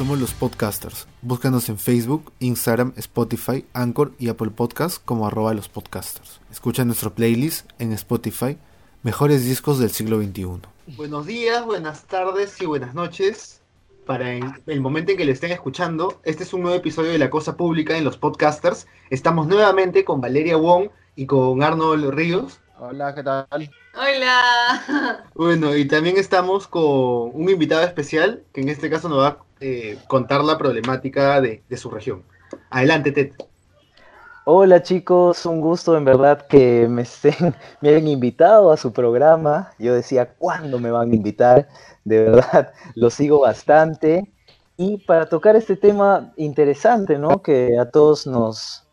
Somos los podcasters. Búscanos en Facebook, Instagram, Spotify, Anchor y Apple Podcasts como arroba los podcasters. Escucha nuestro playlist en Spotify, Mejores Discos del Siglo XXI. Buenos días, buenas tardes y buenas noches. Para el momento en que lo estén escuchando, este es un nuevo episodio de La Cosa Pública en los podcasters. Estamos nuevamente con Valeria Wong y con Arnold Ríos. Hola, ¿qué tal? Hola. Bueno, y también estamos con un invitado especial que en este caso nos va a eh, contar la problemática de, de, su región. Adelante, Ted. Hola chicos, un gusto en verdad que me, estén, me hayan invitado a su programa. Yo decía, ¿cuándo me van a invitar? De verdad, lo sigo bastante. Y para tocar este tema interesante, ¿no? Que a todos nos,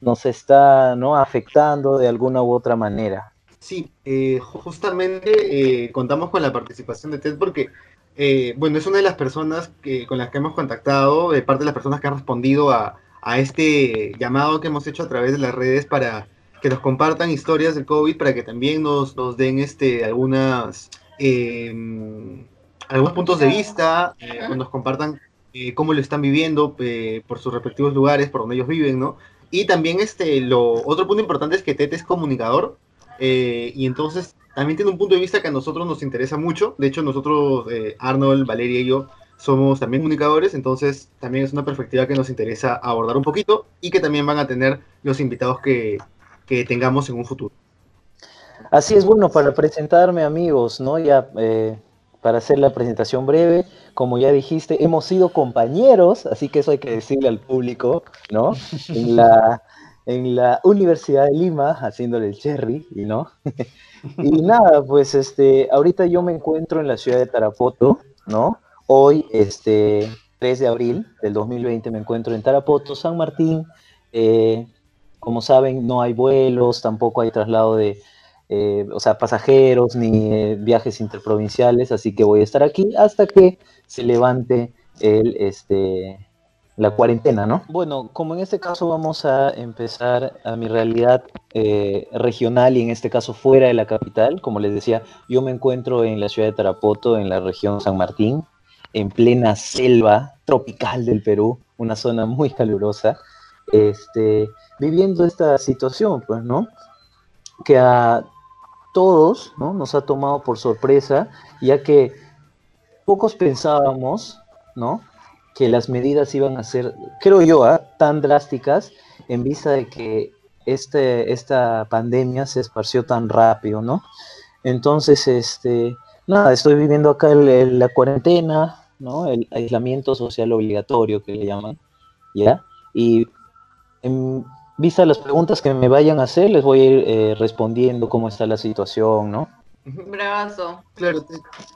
nos está ¿no? afectando de alguna u otra manera. Sí, eh, justamente eh, contamos con la participación de Ted porque, eh, bueno, es una de las personas que, con las que hemos contactado, de parte de las personas que han respondido a, a, este llamado que hemos hecho a través de las redes para que nos compartan historias del COVID, para que también nos, nos den este, algunas, algunos puntos de vista, nos compartan cómo lo están viviendo por sus respectivos lugares, por donde ellos viven, ¿no? Y también este, lo, otro punto importante es que Ted es comunicador eh, y entonces también tiene un punto de vista que a nosotros nos interesa mucho. De hecho, nosotros, eh, Arnold, Valeria y yo, somos también comunicadores, entonces también es una perspectiva que nos interesa abordar un poquito y que también van a tener los invitados que, que tengamos en un futuro. Así es, bueno, para presentarme amigos, ¿no? Ya eh, para hacer la presentación breve, como ya dijiste, hemos sido compañeros, así que eso hay que decirle al público, ¿no? En la, en la Universidad de Lima, haciéndole el cherry, ¿no? y nada, pues este, ahorita yo me encuentro en la ciudad de Tarapoto, ¿no? Hoy, este, 3 de abril del 2020, me encuentro en Tarapoto, San Martín. Eh, como saben, no hay vuelos, tampoco hay traslado de, eh, o sea, pasajeros ni eh, viajes interprovinciales, así que voy a estar aquí hasta que se levante el, este, la cuarentena, ¿no? Bueno, como en este caso vamos a empezar a mi realidad eh, regional y en este caso fuera de la capital, como les decía, yo me encuentro en la ciudad de Tarapoto, en la región San Martín, en plena selva tropical del Perú, una zona muy calurosa, este, viviendo esta situación, pues, ¿no? Que a todos ¿no? nos ha tomado por sorpresa, ya que pocos pensábamos ¿no? Que las medidas iban a ser, creo yo, ¿ah? tan drásticas en vista de que este, esta pandemia se esparció tan rápido, ¿no? Entonces, este, nada, estoy viviendo acá el, la cuarentena, ¿no? El aislamiento social obligatorio que le llaman, ¿ya? Y en, vista las preguntas que me vayan a hacer, les voy a ir eh, respondiendo cómo está la situación, ¿no? Bravazo. Claro.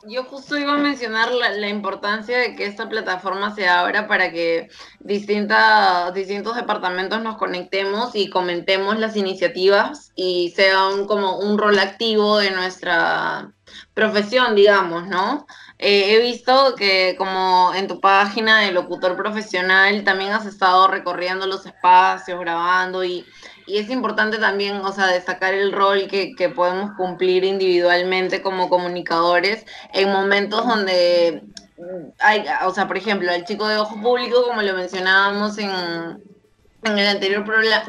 Yo justo iba a mencionar la, la, importancia de que esta plataforma se abra para que distintas, distintos departamentos nos conectemos y comentemos las iniciativas y sea un, como un rol activo de nuestra profesión, digamos, ¿no? Eh, he visto que como en tu página de locutor profesional también has estado recorriendo los espacios, grabando y, y es importante también, o sea, destacar el rol que, que, podemos cumplir individualmente como comunicadores en momentos donde hay, o sea, por ejemplo, el chico de ojo público, como lo mencionábamos en, en el anterior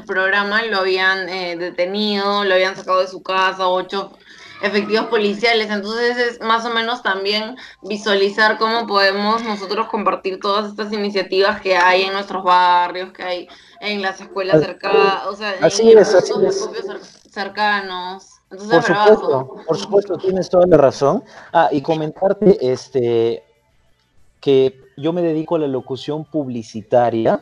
programa, lo habían eh, detenido, lo habían sacado de su casa, ocho efectivos policiales. Entonces es más o menos también visualizar cómo podemos nosotros compartir todas estas iniciativas que hay en nuestros barrios, que hay en las escuelas cercanas, o sea, así en es, así es. cercanos. Entonces, por supuesto, por supuesto, tienes toda la razón. Ah, y comentarte este que yo me dedico a la locución publicitaria,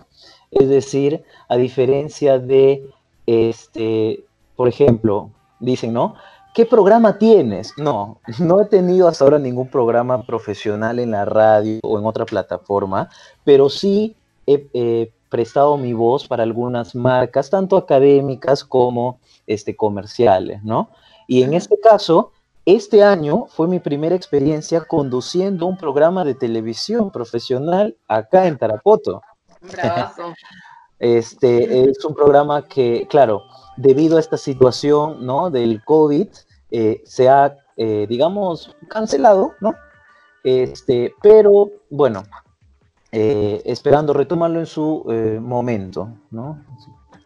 es decir, a diferencia de este, por ejemplo, dicen, ¿no? ¿Qué programa tienes? No, no he tenido hasta ahora ningún programa profesional en la radio o en otra plataforma, pero sí he eh, prestado mi voz para algunas marcas, tanto académicas como este, comerciales, ¿no? Y en este caso, este año fue mi primera experiencia conduciendo un programa de televisión profesional acá en Tarapoto. Bravazo. Este es un programa que, claro, debido a esta situación ¿no? del COVID, eh, se ha, eh, digamos, cancelado, ¿no? Este, pero bueno, eh, esperando retomarlo en su eh, momento, ¿no?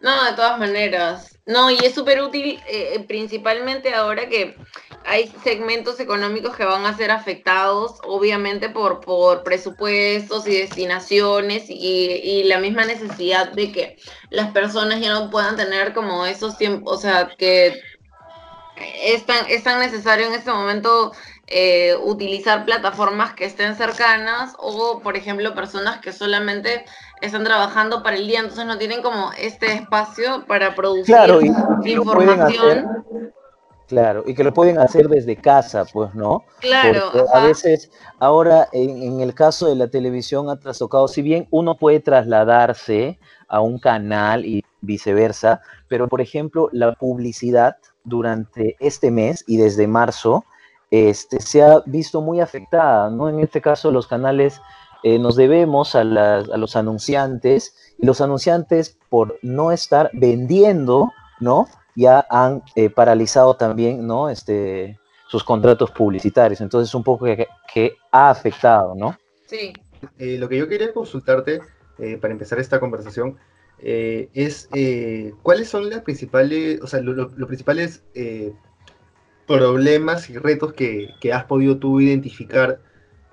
No, de todas maneras. No, y es súper útil, eh, principalmente ahora que hay segmentos económicos que van a ser afectados, obviamente, por, por presupuestos y destinaciones y, y la misma necesidad de que las personas ya no puedan tener como esos tiempos, o sea, que es tan, es tan necesario en este momento eh, utilizar plataformas que estén cercanas o, por ejemplo, personas que solamente están trabajando para el día, entonces no tienen como este espacio para producir Claro, y- y lo pueden información. Claro, y que lo pueden hacer desde casa, pues, ¿no? Claro, Porque a veces, ahora en, en el caso de la televisión ha trastocado, si bien uno puede trasladarse a un canal y viceversa, pero por ejemplo, la publicidad durante este mes y desde marzo este, se ha visto muy afectada, ¿no? En este caso, los canales eh, nos debemos a, las- a los anunciantes y los anunciantes, por no estar vendiendo, ¿no? Ya han eh, paralizado también, ¿no? Este, sus contratos publicitarios. Entonces, un poco que, que ha afectado, ¿no? Sí. Eh, lo que yo quería consultarte eh, para empezar esta conversación eh, es eh, cuáles son las principales, o sea, lo- lo- los principales eh, problemas y retos que, que has podido tú identificar,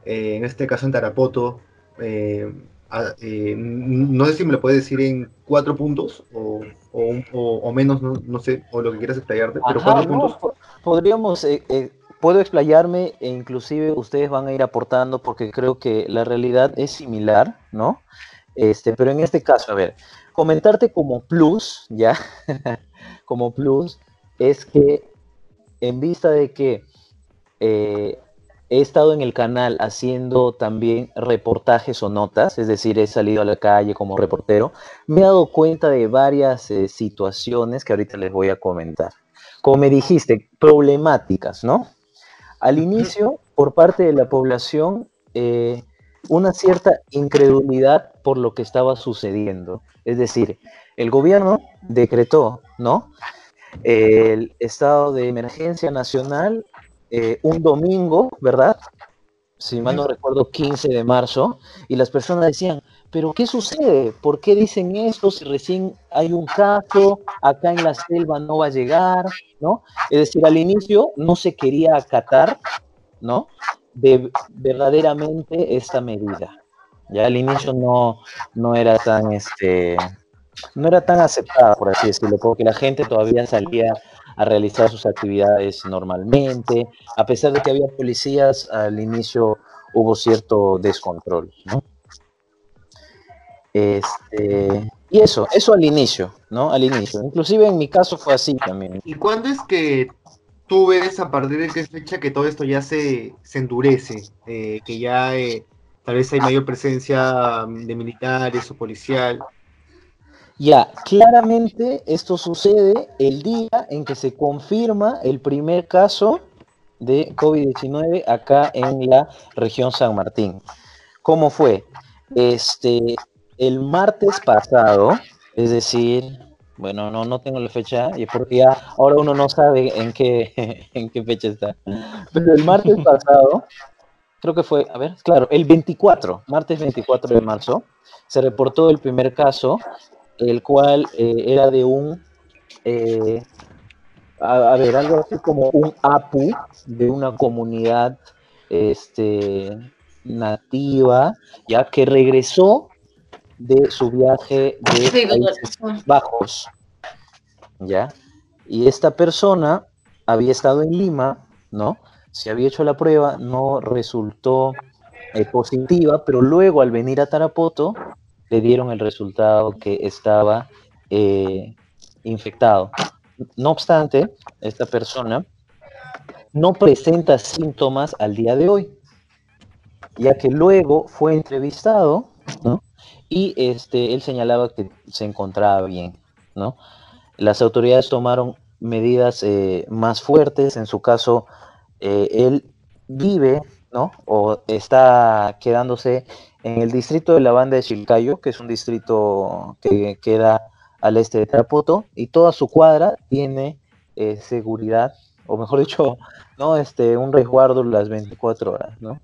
eh, en este caso en Tarapoto. eh, a- eh, no sé si me lo puedes decir en cuatro puntos o, o, un- o- o menos, no, no sé, o lo que quieras explayarte, pero Ajá, cuatro no, puntos. po- podríamos, puedo explayarme e inclusive ustedes van a ir aportando porque creo que la realidad es similar, ¿no? Este, pero en este caso, a ver, comentarte como plus, ¿ya? como plus, es que en vista de que eh, he estado en el canal haciendo también reportajes o notas, es decir, he salido a la calle como reportero, me he dado cuenta de varias eh, situaciones que ahorita les voy a comentar. Como me dijiste, problemáticas, ¿no? Al inicio, por parte de la población, eh, una cierta incredulidad por lo que estaba sucediendo. Es decir, el gobierno decretó, ¿no? El estado de emergencia nacional eh, un domingo, ¿verdad? Si mal no recuerdo, 15 de marzo, y las personas decían, pero ¿qué sucede? ¿Por qué dicen esto si recién hay un caso, acá en la selva no va a llegar, ¿no? Es decir, al inicio no se quería acatar, ¿no? De verdaderamente esta medida. Ya al inicio no, no era tan, este, no era tan aceptada, por así decirlo, porque la gente todavía salía a realizar sus actividades normalmente, a pesar de que había policías, al inicio hubo cierto descontrol, ¿no? Este, y eso, eso al inicio, ¿no? Al inicio. Inclusive en mi caso fue así también. ¿Y cuándo es que tú ves a partir de qué fecha que todo esto ya se, se endurece? Eh, que ya eh, tal vez hay mayor presencia mm, de militares o policial. Ya, claramente esto sucede el día en que se confirma el primer caso de COVID-19 acá en la región San Martín. ¿Cómo fue? Este, el martes pasado, es decir, bueno, no, no tengo la fecha, y porque ya ahora uno no sabe en qué, en qué fecha está. Pero el martes pasado, creo que fue, a ver, claro, el 24, martes 24 de marzo, se reportó el primer caso el cual eh, era de un, eh, a, a, ver, algo así como un APU de una comunidad este, nativa, ya que regresó de su viaje de Sí, Países. Bajos, ya, y esta persona había estado en Lima, ¿no? Se había hecho la prueba, no resultó eh, positiva, pero luego al venir a Tarapoto le dieron el resultado que estaba eh, infectado. No obstante, esta persona no presenta síntomas al día de hoy, ya que luego fue entrevistado, ¿no? Y este, él señalaba que se encontraba bien, ¿no? Las autoridades tomaron medidas eh, más fuertes, en su caso, eh, él vive, ¿no? O está quedándose en el distrito de la banda de Chilcayo, que es un distrito que queda al este de Tarapoto, y toda su cuadra tiene eh, seguridad, o mejor dicho, no este un resguardo las 24 horas, ¿no?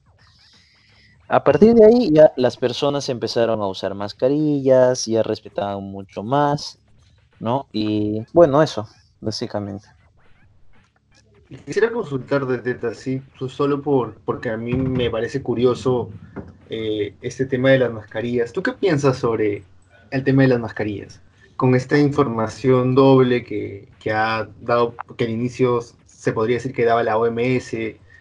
A partir de ahí ya las personas empezaron a usar mascarillas, ya respetaban mucho más, ¿no? Y bueno, eso, básicamente. Quisiera consultar desde así, solo por, porque a mí me parece curioso eh, este tema de las mascarillas. ¿Tú qué piensas sobre el tema de las mascarillas? Con esta información doble que, que ha dado, que al inicio se podría decir que daba la OMS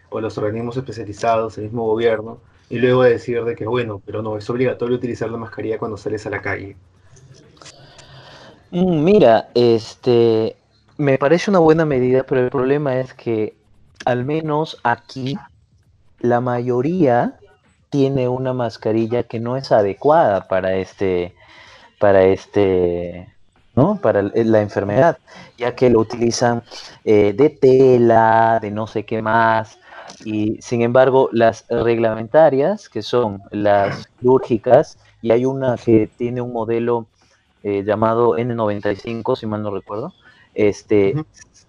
o los organismos especializados, el mismo gobierno, y luego decir de que, bueno, pero no, es obligatorio utilizar la mascarilla cuando sales a la calle. Mm, mira, este, me parece una buena medida, pero el problema es que al menos aquí la mayoría tiene una mascarilla que no es adecuada para este, para este, ¿no? Para la enfermedad, ya que lo utilizan eh, de tela, de no sé qué más, y sin embargo, las reglamentarias, que son las quirúrgicas, y hay una que tiene un modelo eh, llamado N95, si mal no recuerdo, este,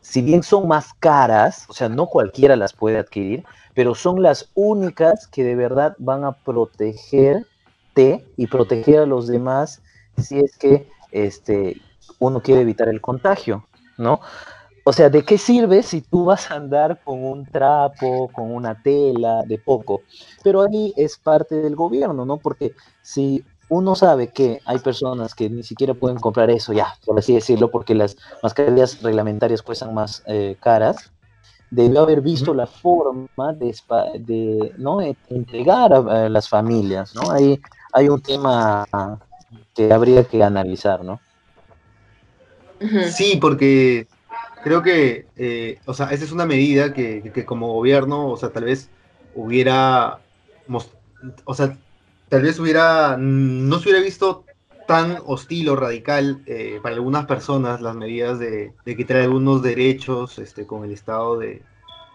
si bien son más caras, o sea, no cualquiera las puede adquirir, pero son las únicas que de verdad van a protegerte y proteger a los demás si es que este, uno quiere evitar el contagio, ¿no? O sea, ¿de qué sirve si tú vas a andar con un trapo, con una tela, de poco? Pero ahí es parte del gobierno, ¿no? Porque si uno sabe que hay personas que ni siquiera pueden comprar eso ya, por así decirlo, porque las mascarillas reglamentarias cuestan más eh, caras, debió haber visto la forma de, de ¿no? entregar a, las familias, ¿no? Ahí hay un tema que habría que analizar, ¿no? Sí, porque creo que, eh, o sea, esa es una medida que, como gobierno, o sea, tal vez hubiera, o sea, tal vez hubiera, no se hubiera visto tan hostil o radical eh, para algunas personas las medidas de, quitar algunos derechos este, con el estado de,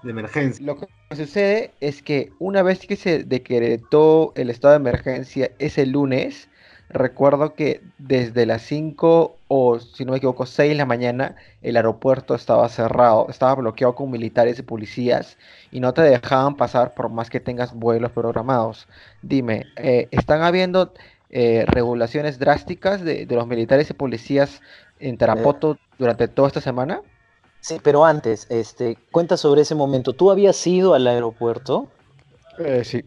de emergencia. Lo que sucede es que una vez que se decretó el estado de emergencia ese lunes, recuerdo que desde las 5 o, si no me equivoco, 6 de la mañana, el aeropuerto estaba cerrado, estaba bloqueado con militares y policías y no te dejaban pasar por más que tengas vuelos programados. Dime, eh, ¿están habiendo eh, regulaciones drásticas de, los militares y policías en Tarapoto durante toda esta semana? Sí, pero antes, este, cuenta sobre ese momento. ¿Tú habías ido al aeropuerto? Eh, sí.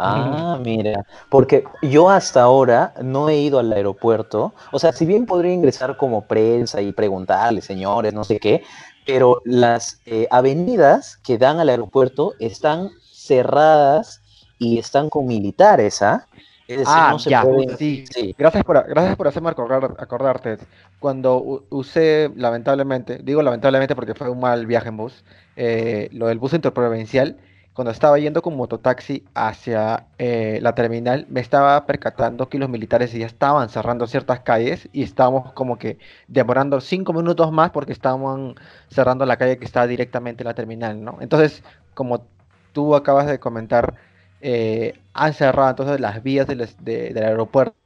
Ah, mira, porque yo hasta ahora no he ido al aeropuerto, o sea, si bien podría ingresar como prensa y preguntarle, señores, no sé qué, pero las eh, avenidas que dan al aeropuerto están cerradas y están con militares, ¿ah? Es decir, ah, no se ya, sí. Gracias por, gracias por hacerme acordarte. Cuando usé, lamentablemente, digo lamentablemente porque fue un mal viaje en bus, eh, lo del bus interprovincial, cuando estaba yendo con mototaxi hacia eh, la terminal, me estaba percatando que los militares ya estaban cerrando ciertas calles y estábamos como que demorando cinco minutos más porque estaban cerrando la calle que estaba directamente en la terminal, ¿no? Entonces, como tú acabas de comentar, eh, han cerrado entonces las vías del, del aeropuerto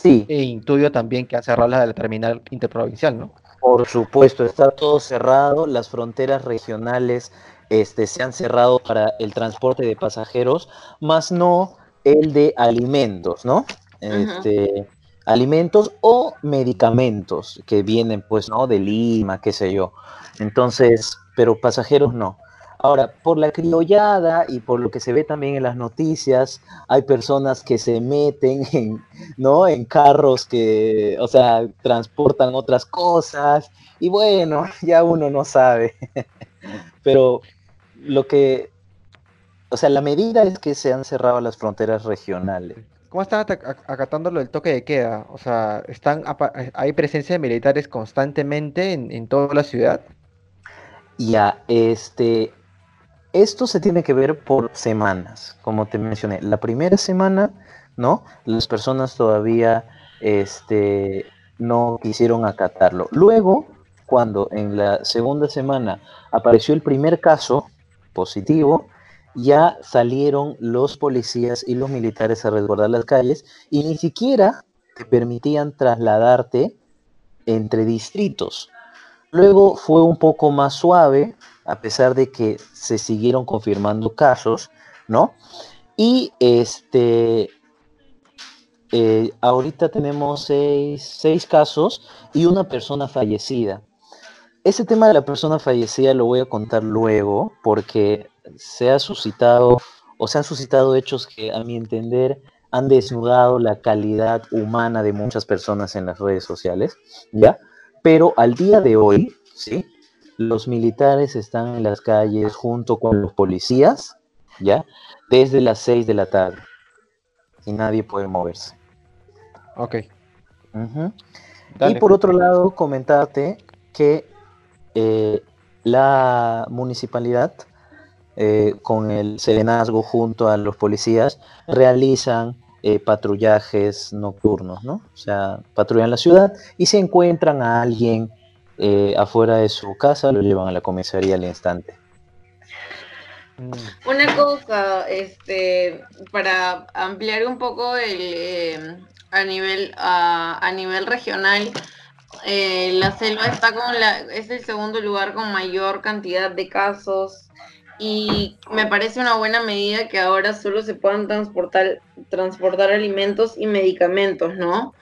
sí. e intuyo también que han cerrado las de la terminal interprovincial, ¿no? Por supuesto, está todo cerrado, las fronteras regionales este, se han cerrado para el transporte de pasajeros, más no el de alimentos, ¿no? Este, alimentos o medicamentos que vienen, pues, ¿no? De Lima, qué sé yo. Entonces, pero pasajeros no. Ahora, por la criollada y por lo que se ve también en las noticias, hay personas que se meten en, ¿no? en carros que, o sea, transportan otras cosas y bueno, ya uno no sabe. Pero lo que, o sea, la medida es que se han cerrado las fronteras regionales. ¿Cómo están acatando lo del toque de queda? O sea, están ¿hay presencia de militares constantemente en, toda la ciudad? Ya, este, esto se tiene que ver por semanas, como te mencioné. La primera semana, ¿no? Las personas todavía, este, no quisieron acatarlo. Luego, cuando en la segunda semana apareció el primer caso, positivo, ya salieron los policías y los militares a resguardar las calles y ni siquiera te permitían trasladarte entre distritos. Luego fue un poco más suave, a pesar de que se siguieron confirmando casos, ¿no? Y este, eh, ahorita tenemos seis, casos y una persona fallecida. Ese tema de la persona fallecida lo voy a contar luego porque se ha suscitado o se han suscitado hechos que a mi entender han desnudado la calidad humana de muchas personas en las redes sociales, ¿ya? Pero al día de hoy, ¿sí? Los militares están en las calles junto con los policías, ¿ya? Desde las 6 de la tarde. Y nadie puede moverse. Ok. Y por otro lado, comentarte que eh, la municipalidad, eh, con el serenazgo junto a los policías, realizan eh, patrullajes nocturnos, ¿no? O sea, patrullan la ciudad y se encuentran a alguien afuera de su casa, lo llevan a la comisaría al instante. Mm. Una cosa, este, para ampliar un poco el, a nivel, a, nivel regional, eh, la selva está con la, es el segundo lugar con mayor cantidad de casos y me parece una buena medida que ahora solo se puedan transportar, transportar alimentos y medicamentos, ¿no?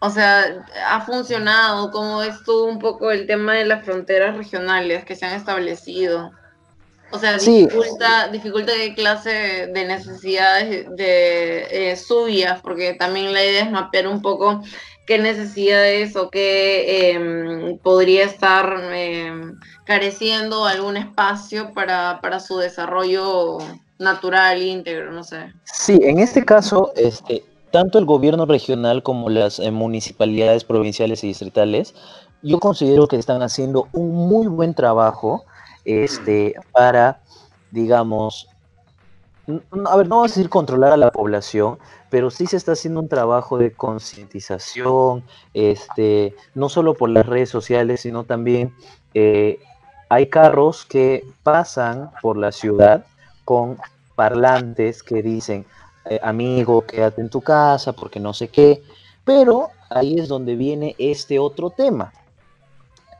O sea, ha funcionado, como es todo un poco el tema de las fronteras regionales que se han establecido. O sea, dificulta, dificulta qué clase de necesidades de eh, subias, porque también la idea es mapear un poco qué necesidades o qué em, podría estar em, careciendo algún espacio para, para su desarrollo natural, íntegro, no sé. Sí, en este caso, este, tanto el gobierno regional como las eh, municipalidades provinciales y distritales, yo considero que están haciendo un muy buen trabajo este, para, digamos, a ver, no vamos a decir controlar a la población, pero sí se está haciendo un trabajo de concientización, este, no solo por las redes sociales, sino también eh, hay carros que pasan por la ciudad con parlantes que dicen, eh, amigo, quédate en tu casa porque no sé qué, pero ahí es donde viene este otro tema.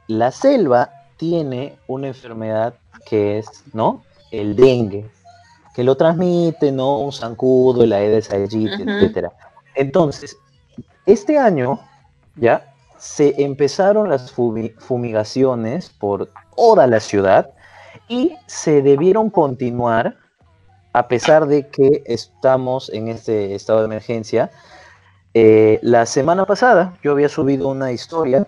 La selva tiene una enfermedad que es, ¿no? El dengue, que lo transmite, ¿no? Un zancudo, el Aedes aegypti, etcétera. Entonces, este año, ya, se empezaron las fumigaciones por toda la ciudad y se debieron continuar a pesar de que estamos en este estado de emergencia. Eh, la semana pasada yo había subido una historia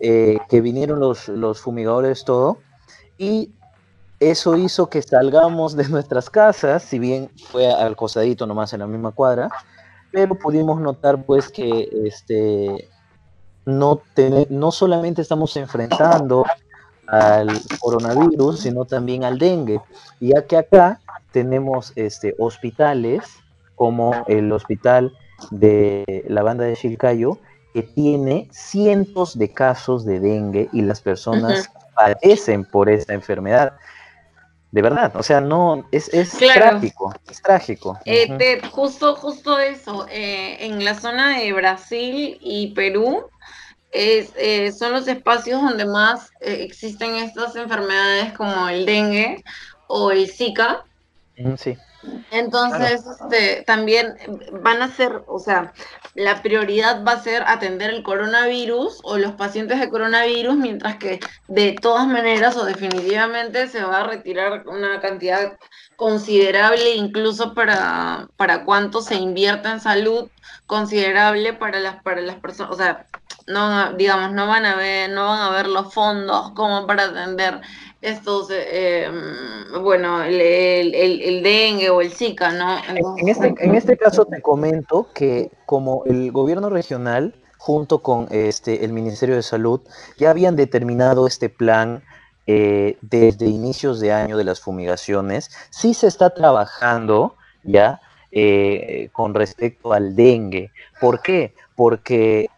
eh, que vinieron los, los fumigadores, todo, y eso hizo que salgamos de nuestras casas, si bien fue al cosadito nomás en la misma cuadra, pero pudimos notar pues que este, no, no solamente estamos enfrentando al coronavirus, sino también al dengue, ya que acá tenemos este, hospitales como el hospital de la banda de Chilcayo, que tiene cientos de casos de dengue y las personas padecen por esta enfermedad. De verdad, o sea, no, es, trágico, es trágico. Eh, justo, justo eso, eh, en la zona de Brasil y Perú, es, eh, son los espacios donde más existen estas enfermedades como el dengue o el Zika. Sí. Entonces, este, también van a ser, o sea, la prioridad va a ser atender el coronavirus o los pacientes de coronavirus, mientras que de todas maneras o definitivamente se va a retirar una cantidad considerable, incluso para, para cuánto se invierte en salud, considerable para las, para las personas, o sea, no, digamos, no van a ver, no van a ver los fondos como para atender estos, eh, em, bueno, el, el, dengue o el Zika, ¿no? en, este, en este caso te comento que como el gobierno regional, junto con este, el Ministerio de Salud, ya habían determinado este plan eh, desde inicios de año de las fumigaciones, sí se está trabajando ya eh, con respecto al dengue. ¿Por qué? Porque,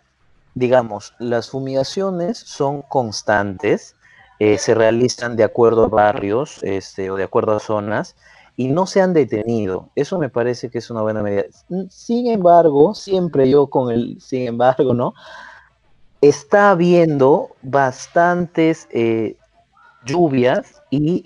digamos, las fumigaciones son constantes, eh, se realizan de acuerdo a barrios este, o de acuerdo a zonas y no se han detenido. Eso me parece que es una buena medida. Sin embargo, siempre yo con el sin embargo, ¿no? Está habiendo bastantes eh, lluvias y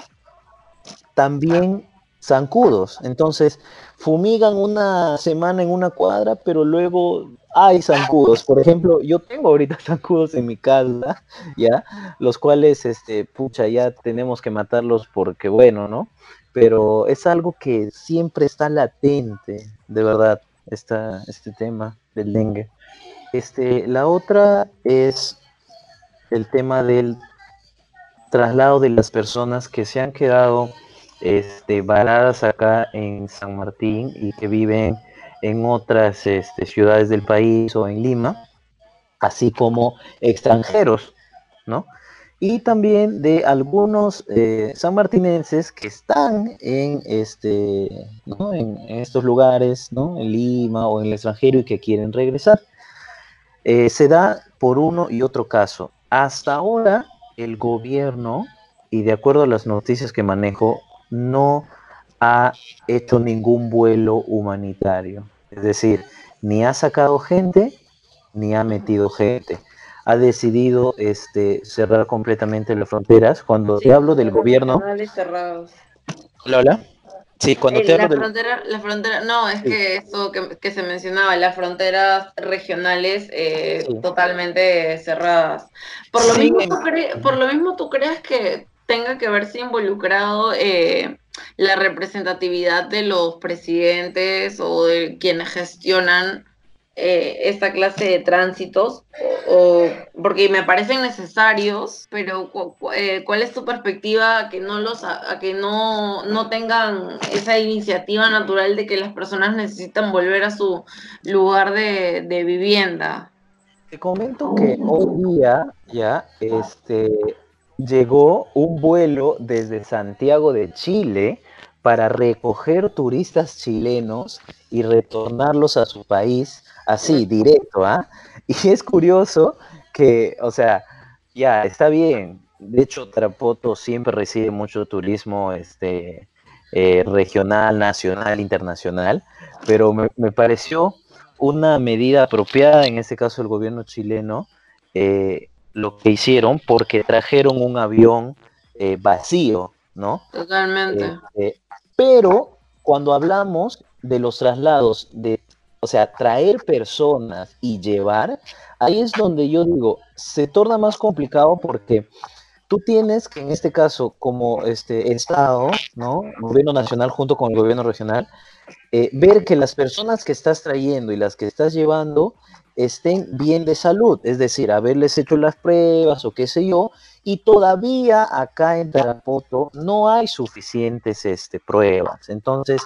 también zancudos. Entonces, fumigan una semana en una cuadra, pero luego hay zancudos. Por ejemplo, yo tengo ahorita zancudos en mi casa, ¿ya? Los cuales, este, pucha, ya tenemos que matarlos porque, bueno, ¿no? Pero es algo que siempre está latente, de verdad, esta, este tema del dengue. Este, la otra es el tema del traslado de las personas que se han quedado este, varadas acá en San Martín y que viven en otras este, ciudades del país o en Lima, así como extranjeros, ¿no? Y también de algunos eh, sanmartinenses que están en, este, en, estos lugares, ¿no? En Lima o en el extranjero y que quieren regresar. Eh, se da por uno y otro caso. Hasta ahora el gobierno, y de acuerdo a las noticias que manejo, no ha hecho ningún vuelo humanitario. Es decir, ni ha sacado gente, ni ha metido gente. Ha decidido este, cerrar completamente las fronteras. Cuando te hablo del gobierno... Lola. Sí, cuando te la frontera, la frontera, no, es que eso que, se mencionaba, las fronteras regionales eh, totalmente cerradas. Por lo, mismo, ¿tú por lo mismo, ¿tú crees que tenga que verse involucrado eh, la representatividad de los presidentes o de quienes gestionan eh, esta clase de tránsitos, o, porque me parecen necesarios, pero eh, ¿cuál es tu perspectiva que no los a, que no, no tengan esa iniciativa natural de que las personas necesitan volver a su lugar de, de vivienda? Te comento que hoy día ya este llegó un vuelo desde Santiago de Chile para recoger turistas chilenos y retornarlos a su país así, directo, ¿ah? Y es curioso que, o sea, ya, está bien. De hecho, Trapoto siempre recibe mucho turismo este, eh, regional, nacional, internacional, pero me, pareció una medida apropiada, en este caso el gobierno chileno, eh, lo que hicieron porque trajeron un avión eh, vacío, ¿no? Totalmente. pero cuando hablamos de los traslados de o sea, traer personas y llevar, ahí es donde yo digo, se torna más complicado porque tú tienes que en este caso, como este Estado, ¿no? Gobierno nacional junto con el gobierno regional, eh, ver que las personas que estás trayendo y las que estás llevando estén bien de salud, es decir, haberles hecho las pruebas o qué sé yo, y todavía acá en Tarapoto no hay suficientes este, pruebas. Entonces,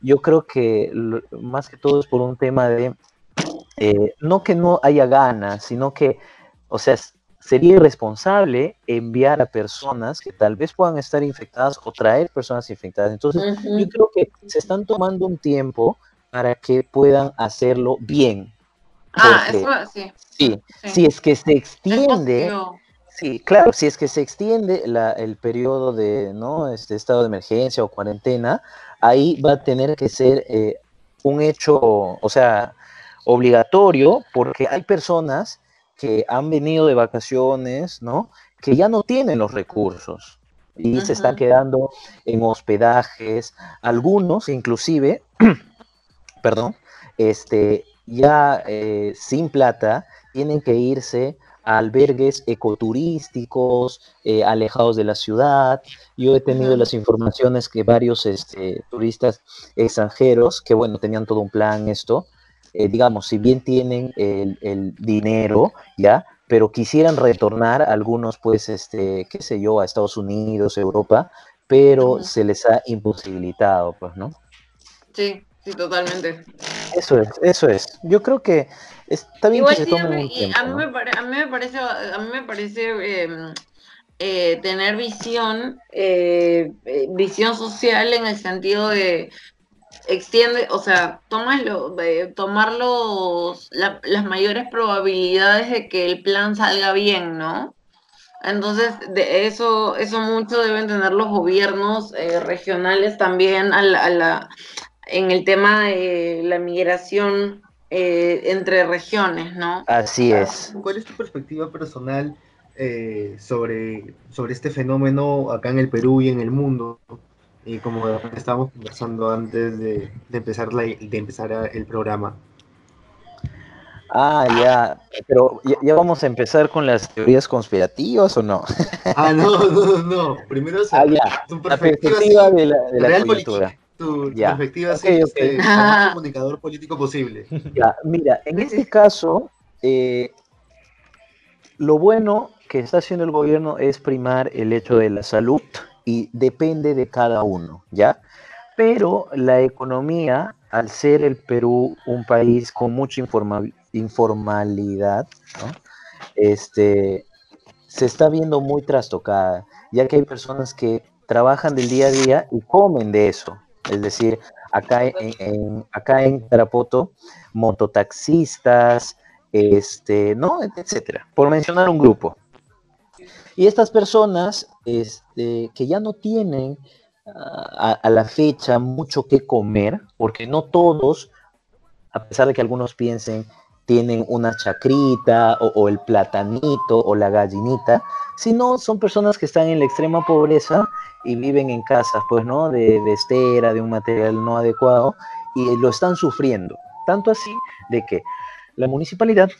yo creo que más que todo es por un tema de, eh, no que no haya ganas, sino que, o sea, sería irresponsable enviar a personas que tal vez puedan estar infectadas o traer personas infectadas. Entonces, yo creo que se están tomando un tiempo para que puedan hacerlo bien. Ah, eso sí. Sí, si es que se extiende, sí, claro, si es que se extiende la, el periodo de, ¿no? Este estado de emergencia o cuarentena, ahí va a tener que ser eh, un hecho, o sea, obligatorio, porque hay personas que han venido de vacaciones, ¿no? Que ya no tienen los recursos y se están quedando en hospedajes, algunos inclusive, perdón, este, ya eh, sin plata, tienen que irse albergues ecoturísticos, eh, alejados de la ciudad. Yo he tenido las informaciones que varios este, turistas extranjeros, que bueno, tenían todo un plan esto, eh, digamos, si bien tienen el, dinero, ¿ya? Pero quisieran retornar algunos, pues, este, qué sé yo, a Estados Unidos, Europa, pero se les ha imposibilitado, pues, ¿no? Sí, sí, totalmente. Eso es, eso es. Yo creo que Está bien que se a, mí, a, mí me parece, a mí me parece em, eh, tener visión, eh, eh, visión social en el sentido de extiende, o sea, tómalo, tomar los, las mayores probabilidades de que el plan salga bien, ¿no? Entonces, de eso, eso mucho deben tener los gobiernos regionales también a la, en el tema de la migración eh, entre regiones, ¿no? Así es. ¿Cuál es tu perspectiva personal eh, sobre, sobre este fenómeno acá en el Perú y en el mundo? y como estábamos conversando antes de, empezar, la, de empezar el programa. Ah, ya, pero ¿ya, vamos a empezar con las teorías conspirativas o no? Ah, no, no, no, primero ah, ya. tu perspectiva, de la, de la política. Tu, perspectiva okay, okay. más comunicador político posible. Ya, mira, en este caso, eh, lo bueno que está haciendo el gobierno es primar el hecho de la salud y depende de cada uno, ¿ya? Pero la economía, al ser el Perú un país con mucha informalidad, este, se está viendo muy trastocada, ya que hay personas que trabajan del día a día y comen de eso. Es decir, acá en, acá en Tarapoto, mototaxistas, este, ¿no? etcétera, por mencionar un grupo. Y estas personas este, que ya no tienen a, la fecha mucho que comer, porque no todos, a pesar de que algunos piensen, tienen una chacrita o, el platanito o la gallinita, sino son personas que están en la extrema pobreza y viven en casas, pues, ¿no? De, de estera, de un material no adecuado, y lo están sufriendo. Tanto así de que la municipalidad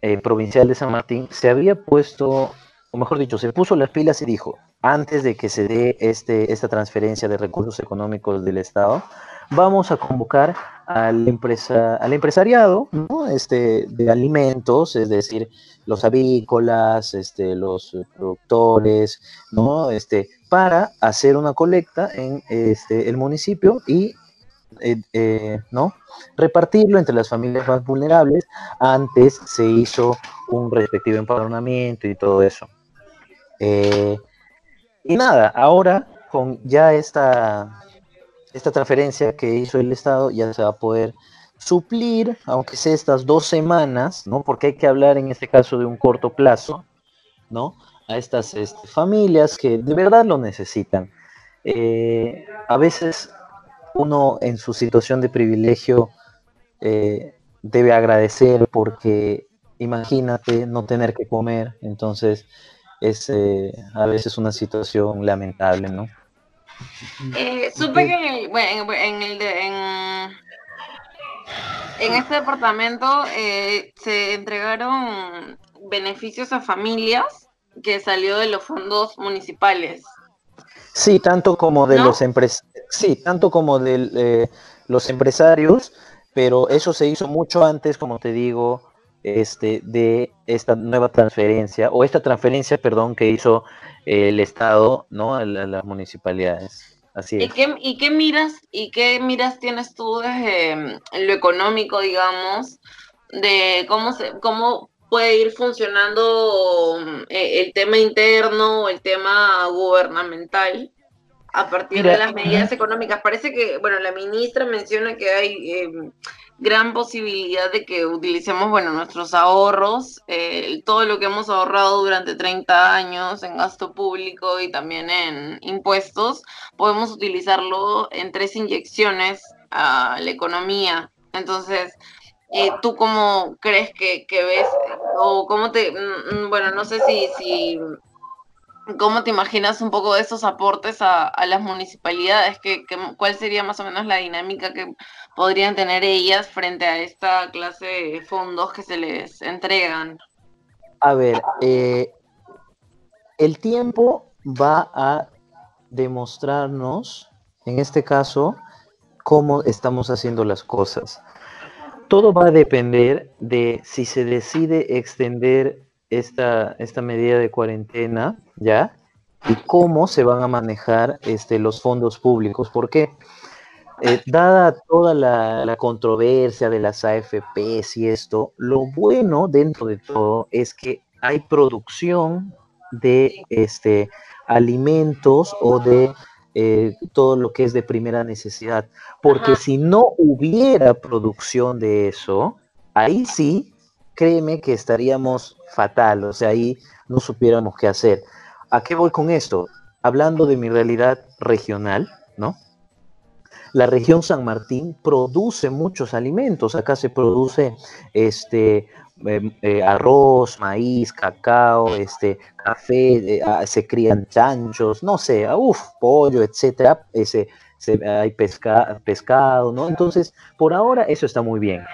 eh, provincial de San Martín se había puesto, o mejor dicho, se puso las pilas y dijo, antes de que se dé este, esta transferencia de recursos económicos del Estado, vamos a convocar al, empresa, al empresariado este, de alimentos, es decir, los avícolas, este, los productores, ¿no? este, para hacer una colecta en este, el municipio y eh, eh, ¿no? repartirlo entre las familias más vulnerables. Antes se hizo un respectivo empadronamiento y todo eso. Eh, y nada, ahora con ya esta, esta transferencia que hizo el Estado, ya se va a poder suplir, aunque sea estas dos semanas, ¿no? Porque hay que hablar en este caso de un corto plazo, ¿no? A estas este, familias que de verdad lo necesitan. a veces uno en su situación de privilegio eh, debe agradecer porque imagínate no tener que comer, entonces es eh, a veces una situación lamentable, ¿no? Eh, supe que en el, bueno, en, el en, en, este departamento se entregaron beneficios a familias que salió de los fondos municipales. Sí, tanto como de los empresarios, sí, tanto como de eh, los empresarios, pero eso se hizo mucho antes, como te digo, este, de esta nueva transferencia, o esta transferencia, perdón, que hizo el Estado, ¿no? A, las municipalidades. Así es. ¿Y qué, ¿Y qué miras, y qué miras tienes tú desde mm, lo económico, digamos, de cómo se, cómo puede ir funcionando eh, el tema interno, el tema gubernamental a partir de las medidas económicas. Parece que, bueno, la ministra menciona que hay em, gran posibilidad de que utilicemos, bueno, nuestros ahorros, eh, todo lo que hemos ahorrado durante 30 años en gasto público y también en impuestos, podemos utilizarlo en tres inyecciones a la economía. Entonces, eh, ¿tú cómo crees que, ves o cómo te, mm, mm, bueno, no sé si, si, cómo te imaginas un poco de esos aportes a, las municipalidades? que cuál sería más o menos la dinámica que podrían tener ellas frente a esta clase de fondos que se les entregan? A ver, eh, el tiempo va a demostrarnos, en este caso, cómo estamos haciendo las cosas todo va a depender de si se decide extender esta, esta medida de cuarentena, ¿ya? Y cómo se van a manejar este, los fondos públicos. Porque, eh, dada toda la, controversia de las AFPs y esto, lo bueno dentro de todo es que hay producción de este, alimentos o de eh, todo lo que es de primera necesidad. Porque si no hubiera producción de eso, ahí sí, créeme que estaríamos fatal, o sea, ahí no supiéramos qué hacer. ¿A qué voy con esto? Hablando de mi realidad regional, ¿no? La región San Martín produce muchos alimentos. Acá se produce este em, eh, arroz, maíz, cacao, este, café, ah, se crían chanchos, no sé, uff, pollo, etcétera, ese, hay pescado, ¿no? Entonces, por ahora eso está muy bien.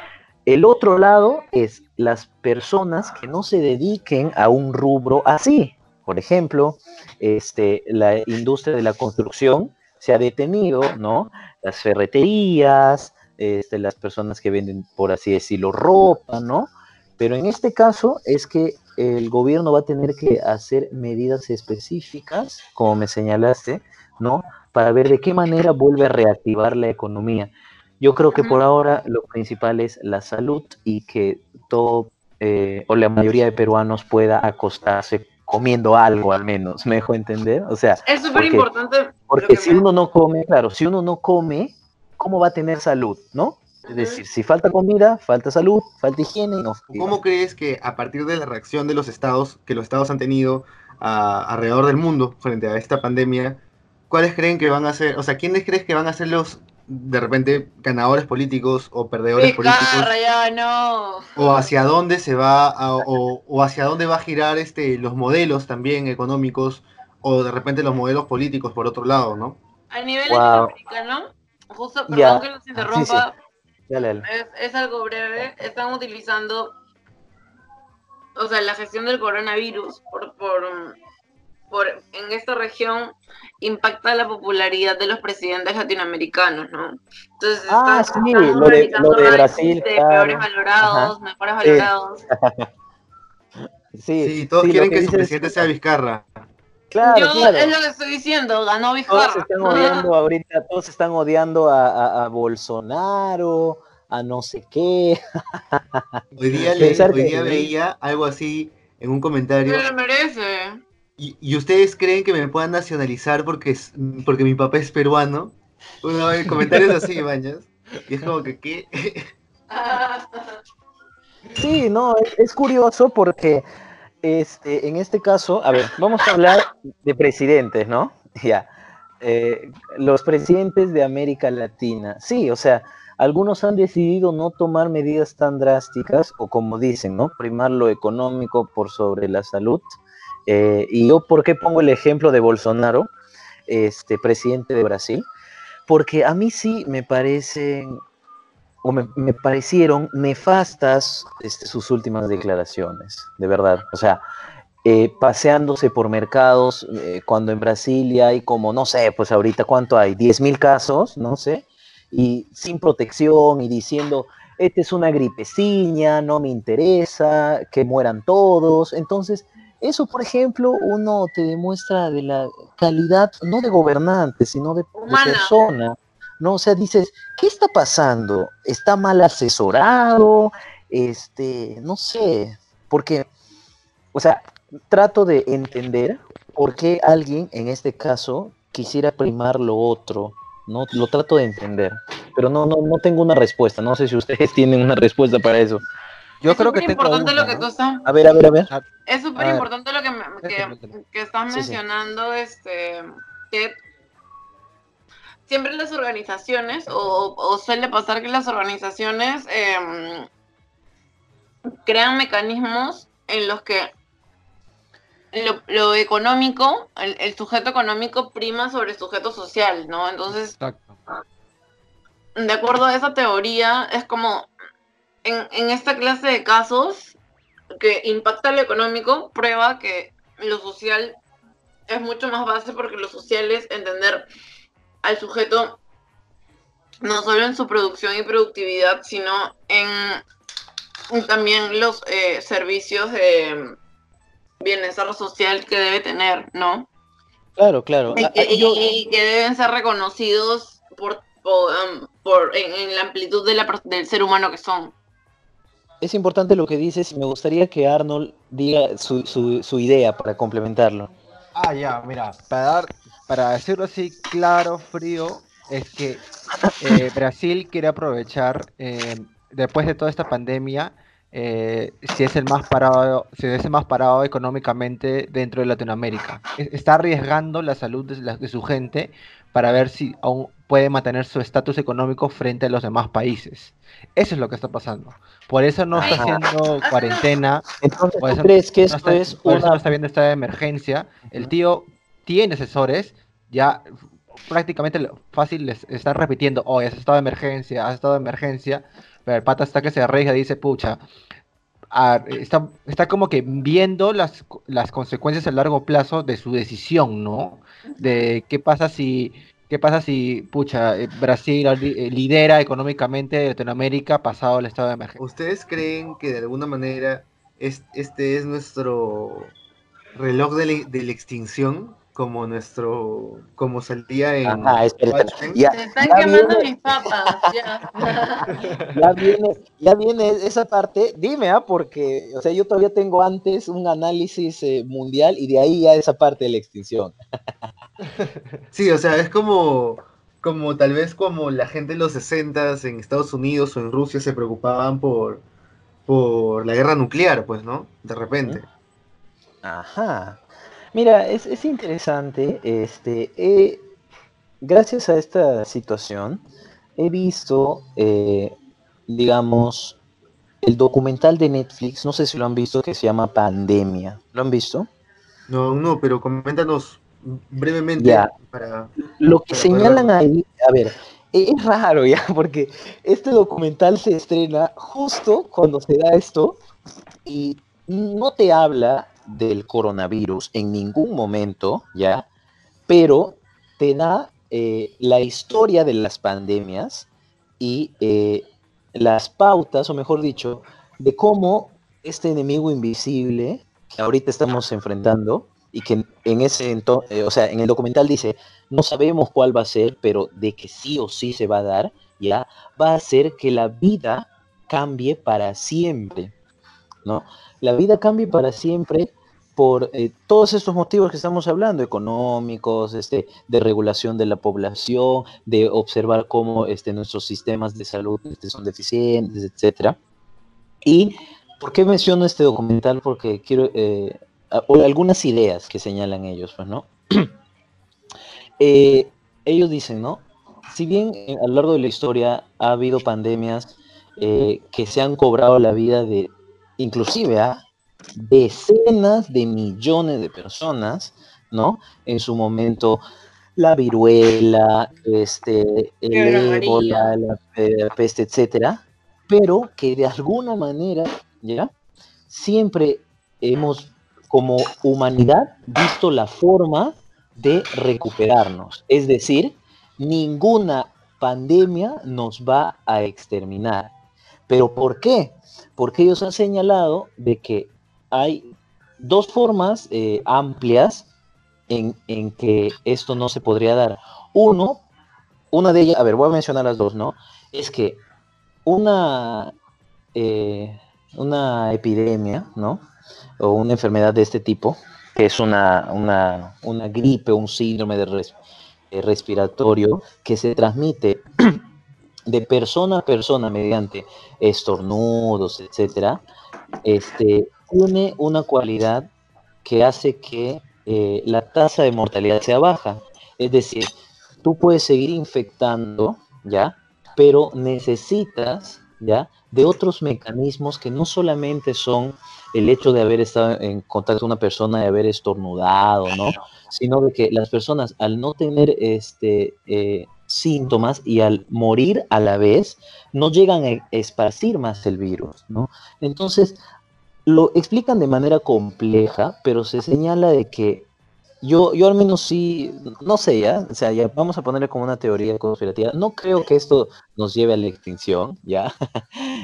El otro lado es las personas que no se dediquen a un rubro así. Por ejemplo, este, la industria de la construcción se ha detenido, ¿no? Las ferreterías, este, las personas que venden, por así decirlo, ropa, ¿no? Pero en este caso es que el gobierno va a tener que hacer medidas específicas, como me señalaste, ¿no? Para ver de qué manera vuelve a reactivar la economía. Yo creo que por ahora lo principal es la salud y que todo eh, o la mayoría de peruanos pueda acostarse comiendo algo al menos, ¿me dejo entender? O sea, es súper importante. Porque si uno no come, claro, si uno no come, ¿cómo va a tener salud, no? Es decir, si falta comida, falta salud, falta higiene. No, ¿Cómo crees que a partir de la reacción de los estados, que los estados han tenido alrededor del mundo frente a esta pandemia, cuáles creen que van a ser, o sea, quiénes crees que van a ser los de repente ganadores políticos o perdedores políticos o hacia dónde se va o, hacia dónde va a girar este los modelos también económicos o de repente los modelos políticos por otro lado no a nivel latinoamericano justo perdón que los interrumpa. Es, algo breve. Están utilizando o sea la gestión del coronavirus por, por en esta región impacta la popularidad de los presidentes latinoamericanos, ¿no? Entonces, ah, sí, lo de, Brasil. peores valorados, mejores valorados. Sí, todos quieren que, su presidente sea Vizcarra. Claro, Yo, es lo que estoy diciendo, ganó Vizcarra. Todos están odiando ahorita, todos están odiando a, a, Bolsonaro, a no sé qué. Hoy día, le, hoy día veía algo así en un comentario. Se merece. ¿Y, ustedes creen que me puedan nacionalizar porque, porque mi papá es peruano? Bueno, comentarios así, bañas. Es como que, ¿qué? Sí, no, es, curioso porque este, en este caso, a ver, vamos a hablar de presidentes, ¿no? Ya. Eh, los presidentes de América Latina. Sí, o sea, algunos han decidido no tomar medidas tan drásticas o como dicen, ¿no? Primar lo económico por sobre la salud. Eh, y yo, ¿por qué pongo el ejemplo de Bolsonaro, este presidente de Brasil? Porque a mí sí me parecen, o me, parecieron nefastas este, sus últimas declaraciones, de verdad. O sea, eh, paseándose por mercados, eh, cuando en Brasilia hay como, no sé, pues ahorita cuánto hay, 10 mil casos, no sé, y sin protección y diciendo, esta es una gripeciña, no me interesa, que mueran todos. Entonces, eso, por ejemplo, uno te demuestra de la calidad, no de gobernante, sino de, persona. ¿no? O sea, dices, ¿qué está pasando? ¿Está mal asesorado? Este, no sé, porque, o sea, trato de entender por qué alguien, en este caso, quisiera primar lo otro, ¿no? Lo trato de entender, pero no, no, no tengo una respuesta, no sé si ustedes tienen una respuesta para eso. Yo es creo que importante lo que tú estás. A ver, a ver, a ver. Es súper importante lo que, que, estás mencionando, este, que siempre las organizaciones, o, suele pasar que las organizaciones em, crean mecanismos en los que lo, económico, el, sujeto económico prima sobre el sujeto social, ¿no? Entonces, de acuerdo a esa teoría, es como en, esta clase de casos que impacta lo económico, prueba que lo social es mucho más base porque lo social es entender al sujeto no solo en su producción y productividad, sino en, también los eh, servicios de bienestar social que debe tener, ¿no? Claro, claro. Y, ah, que deben ser reconocidos por, por, en, la amplitud de la, del ser humano que son es importante lo que dices y me gustaría que Arnold diga su, su, idea para complementarlo. Ah, ya, mira, para, dar, para decirlo así claro, frío, es que eh, Brasil quiere aprovechar, eh, después de toda esta pandemia, eh, si es el más parado, si es el más parado económicamente dentro de Latinoamérica. Está arriesgando la salud de, de su gente para ver si, puede mantener su estatus económico frente a los demás países. Eso es lo que está pasando. Por eso no está haciendo cuarentena. Entonces, ¿tú crees que esto es por eso no está viendo esta emergencia. El tío tiene asesores, ya prácticamente fácil les está repitiendo, oh, has estado de emergencia, has estado de emergencia, pero el pata está que se arregla y dice, pucha, está, está como que viendo las, las consecuencias a largo plazo de su decisión, ¿no? De qué pasa si, qué pasa si, pucha, eh, Brasil eh, lidera económicamente Latinoamérica pasado el estado de emergencia. ¿Ustedes creen que de alguna manera este es nuestro reloj de la extinción? Como nuestro, como salía en... Ah, espera, ya, Se están quemando mis papas, ya. ya, viene, ya viene esa parte, dime, ¿ah? porque, o sea, yo todavía tengo antes un análisis eh, mundial y de ahí ya esa parte de la extinción. sí, o sea, es como, como tal vez como la gente en los 60 en Estados Unidos o en Rusia se preocupaban por, por la guerra nuclear, pues, ¿no? De repente. Ajá. Mira, es, interesante. Este, gracias a esta situación, he visto, eh, digamos, el documental de Netflix, no sé si lo han visto, que se llama Pandemia. ¿Lo han visto? No, no, pero coméntanos brevemente para... Lo que señalan ahí, a ver, e, es raro ya, porque este documental se estrena justo cuando se da esto y no te habla del coronavirus en ningún momento, ¿ya? Pero te da eh, la historia de las pandemias y eh, las pautas, o mejor dicho, de cómo este enemigo invisible que ahorita estamos enfrentando y que en ese entonces, eh, o sea, en el documental dice, no sabemos cuál va a ser, pero de que sí o sí se va a dar, ya, va a hacer que la vida cambie para siempre, ¿no? La vida cambie para siempre por eh, todos estos motivos que estamos hablando, económicos, este, de regulación de la población, de observar cómo este, nuestros sistemas de salud este, son deficientes, etcétera. Y ¿por qué menciono este documental? Porque quiero eh, algunas ideas que señalan ellos, pues, ¿no? Eh, ellos dicen, ¿no? Si bien a lo largo de la historia ha habido pandemias que se han cobrado la vida de, inclusive, a decenas de millones de personas, ¿no? En su momento, la viruela, este, el ébola, la, peste, etcétera, pero que de alguna manera, ¿ya? Siempre hemos, como humanidad, visto la forma de recuperarnos. Es decir, ninguna pandemia nos va a exterminar. ¿Pero por qué? Porque ellos han señalado de que hay dos formas eh, amplias en, que esto no se podría dar. Uno, una de ellas, a ver, voy a mencionar las dos, ¿no? Es que una, eh, una epidemia, ¿no? O una enfermedad de este tipo, que es una, una, una gripe, un síndrome de respiratorio que se transmite de persona a persona mediante estornudos, etcétera, este, tiene una cualidad que hace que eh, la tasa de mortalidad sea baja. Es decir, tú puedes seguir infectando, ¿ya? Pero necesitas, ¿ya? De otros mecanismos que no solamente son el hecho de haber estado en contacto con una persona, de haber estornudado, ¿no? Sino de que las personas al no tener este, eh, síntomas y al morir a la vez, no llegan a esparcir más el virus, ¿no? Entonces, lo explican de manera compleja, pero se señala de que yo, yo al menos sí, no sé ya, o sea, ya vamos a ponerle como una teoría conspirativa. No creo que esto nos lleve a la extinción, ¿ya?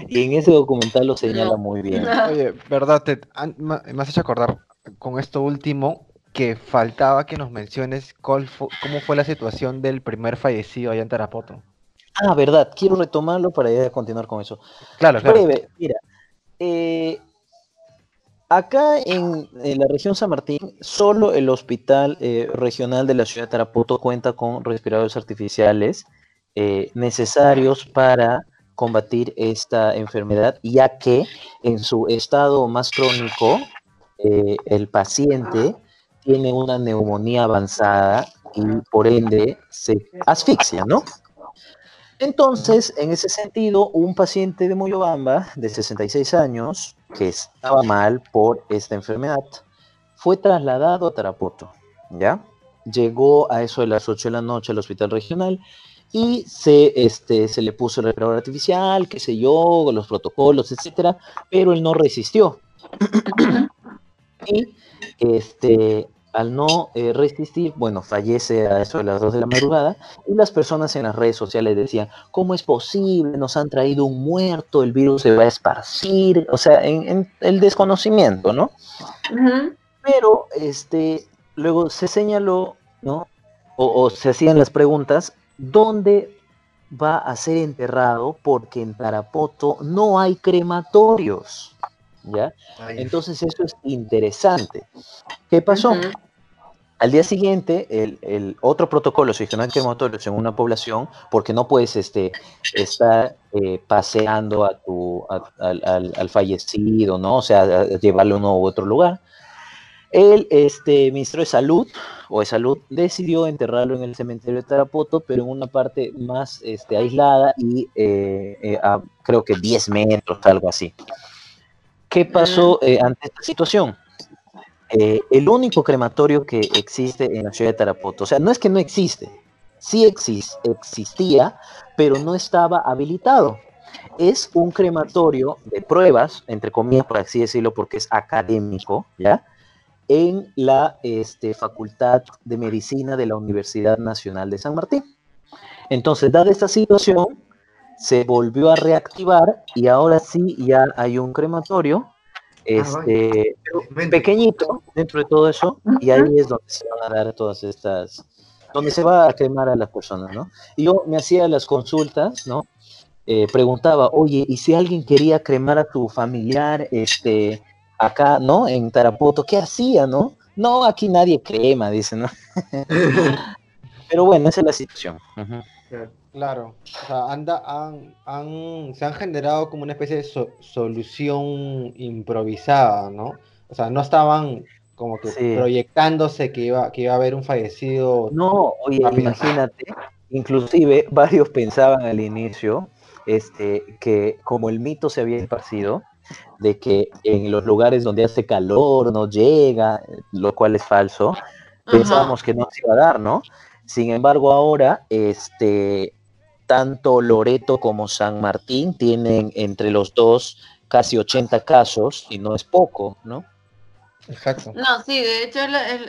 y en ese documental lo señala muy bien. Oye, verdad, te, me has hecho acordar con esto último que faltaba que nos menciones cómo fue la situación del primer fallecido allá en Tarapoto. Ah, verdad, quiero retomarlo para ya continuar con eso. Claro, claro. Breve, mira, eh, Acá en, la región San Martín, solo el hospital eh, regional de la ciudad de Tarapoto cuenta con respiradores artificiales eh, necesarios para combatir esta enfermedad, ya que en su estado más crónico, el paciente tiene una neumonía avanzada y por ende se asfixia, ¿no? Entonces, en ese sentido, un paciente de Moyobamba de 66 años que estaba mal por esta enfermedad fue trasladado a Tarapoto, ¿ya? Llegó a eso de las 8 de la noche al hospital regional y se, este, se le puso el respirador artificial, qué sé yo, los protocolos, etcétera, pero él no resistió. y este, al no eh, resistir, bueno, fallece a eso de las 2 de la madrugada y las personas en las redes sociales decían, ¿cómo es posible? Nos han traído un muerto, el virus se va a esparcir, o sea, en, el desconocimiento, ¿no? Pero este, luego se señaló, ¿no? O, o, se hacían las preguntas, ¿dónde va a ser enterrado? Porque en Tarapoto no hay crematorios. ¿Ya? Entonces eso es interesante. ¿Qué pasó? Al día siguiente, el, otro protocolo, si no hay crematorios en una población, porque no puedes este, estar eh, paseando a tu, al, fallecido, ¿no? O sea, llevarlo a uno u otro lugar. El este, ministro de Salud, o de Salud, decidió enterrarlo en el cementerio de Tarapoto, pero en una parte más este, aislada y eh, eh, a, creo que 10 metros, algo así. ¿Qué pasó mm. ante esta situación? Eh, el único crematorio que existe en la ciudad de Tarapoto. O sea, no es que no existe, sí existía, pero no estaba habilitado. Es un crematorio de pruebas, entre comillas, por así decirlo, porque es académico, ¿ya? En la este, Facultad de Medicina de la Universidad Nacional de San Martín. Entonces, dada esta situación, se volvió a reactivar y ahora sí ya hay un crematorio Ah, este, pequeñito dentro de todo eso, y ahí es donde se van a dar todas estas, donde se va a quemar a las personas, ¿no? Y yo me hacía las consultas, ¿no? Eh, preguntaba, oye, ¿y si alguien quería cremar a tu familiar, este, acá, ¿no? En Tarapoto, ¿qué hacía, no? No, aquí nadie crema, dice, ¿no? Pero bueno, esa es la situación. Claro, o sea, anda, han, se han generado como una especie de solución improvisada, ¿no? O sea, no estaban como que proyectándose que iba, que iba a haber un fallecido. No, oye, imagínate, inclusive varios pensaban al inicio este, que como el mito se había esparcido, de que en los lugares donde hace calor no llega, lo cual es falso, pensábamos que no se iba a dar, ¿no? Sin embargo, ahora, este, tanto Loreto como San Martín tienen entre los dos casi 80 casos y no es poco, ¿no? Exacto. No, sí, de hecho,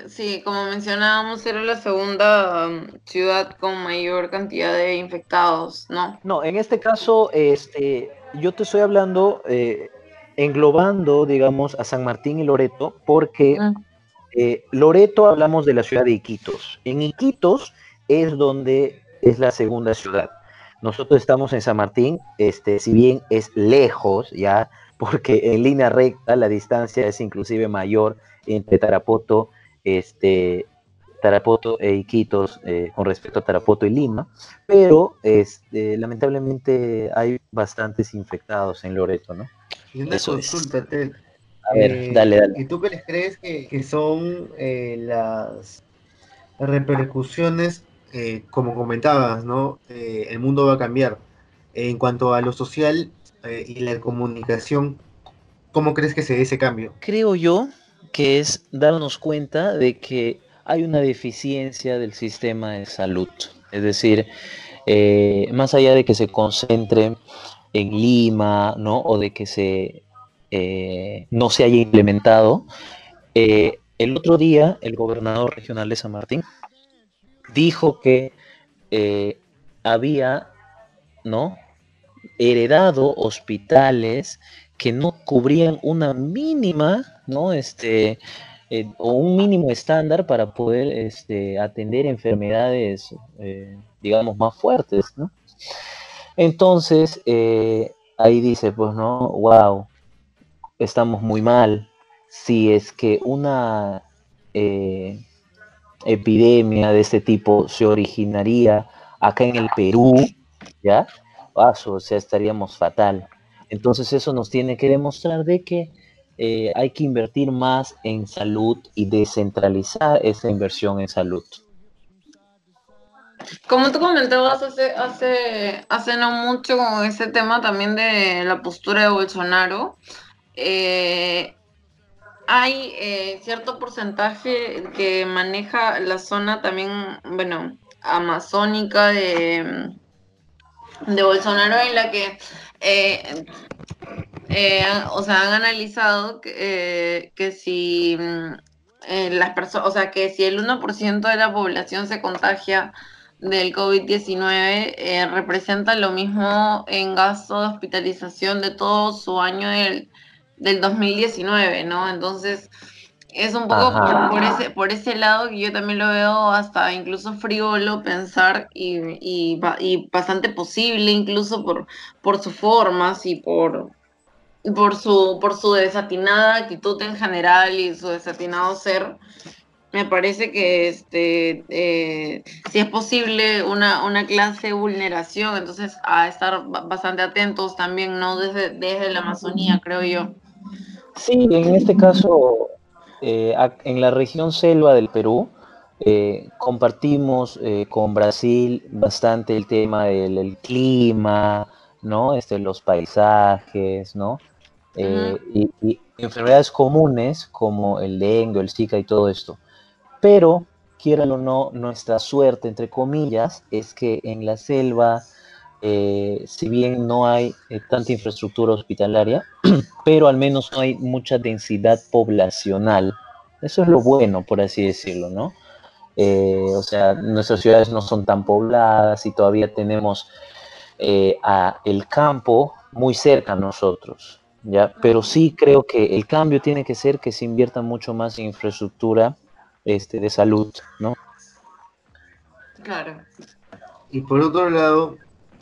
sí, como mencionábamos, era la segunda um, ciudad con mayor cantidad de infectados, ¿no? No, en este caso, este, yo te estoy hablando, eh, englobando, digamos, a San Martín y Loreto, porque mm. Eh, Loreto hablamos de la ciudad de Iquitos. En Iquitos es donde es la segunda ciudad. Nosotros estamos en San Martín, este, si bien es lejos, ya, porque en línea recta la distancia es inclusive mayor entre Tarapoto, este, Tarapoto e Iquitos eh, con respecto a Tarapoto y Lima, pero este, lamentablemente hay bastantes infectados en Loreto, ¿no? Y una consulta. A ver, eh, dale, dale. ¿Y tú qué les crees que, son eh, las repercusiones eh, como comentabas, ¿no? Eh, el mundo va a cambiar. En cuanto a lo social eh, y la comunicación, ¿cómo crees que se dé ese cambio? Creo yo que es darnos cuenta de que hay una deficiencia del sistema de salud. Es decir, más allá de que se concentre en Lima, ¿no? O de que se no se haya implementado. el otro día, el gobernador regional de San Martín dijo que eh, había, ¿no? Heredado hospitales que no cubrían una mínima, ¿no? Este, eh, o un mínimo estándar para poder este, atender enfermedades, eh, digamos, más fuertes, ¿no? Entonces, ahí dice, pues, ¿no? Wow, estamos muy mal. Si es que una epidemia de este tipo se originaría acá en el Perú, ¿ya? Paso, o sea, estaríamos fatal. Entonces eso nos tiene que demostrar de que eh, hay que invertir más en salud y descentralizar esa inversión en salud. Como tú comentabas hace, hace, hace no mucho ese tema también de la postura de Bolsonaro, eh, hay eh, cierto porcentaje que maneja la zona también, bueno, amazónica de, de Bolsonaro en la que, eh, o sea, han analizado que, que si las personas, o sea, que si el 1% de la población se contagia del COVID-19 eh, representa lo mismo en gasto de hospitalización de todo su año del, del 2019, ¿no? Entonces, es un poco por, ese, por ese lado que yo también lo veo hasta incluso frívolo pensar y, y, y bastante posible incluso por, por sus formas y por, por, su, por su desatinada actitud en general y su desatinado ser me parece que este eh, si es posible una, una clase de vulneración, entonces a estar bastante atentos también, ¿no? Desde, desde la Amazonía, creo yo. Sí, en este caso, eh, en la región selva del Perú, eh, compartimos con Brasil bastante el tema del clima, ¿no? Este, los paisajes, ¿no? y, y, enfermedades comunes como el dengue, el zika y todo esto. Pero, quieran o no, nuestra suerte, entre comillas, es que en la selva, eh, si bien no hay eh, tanta infraestructura hospitalaria, pero al menos no hay mucha densidad poblacional. Eso es lo bueno, por así decirlo, ¿no? Eh, o sea, nuestras ciudades no son tan pobladas y todavía tenemos a el campo muy cerca a nosotros, ¿ya? Pero sí creo que el cambio tiene que ser que se invierta mucho más en infraestructura este, de salud, ¿no? Claro. Y por otro lado,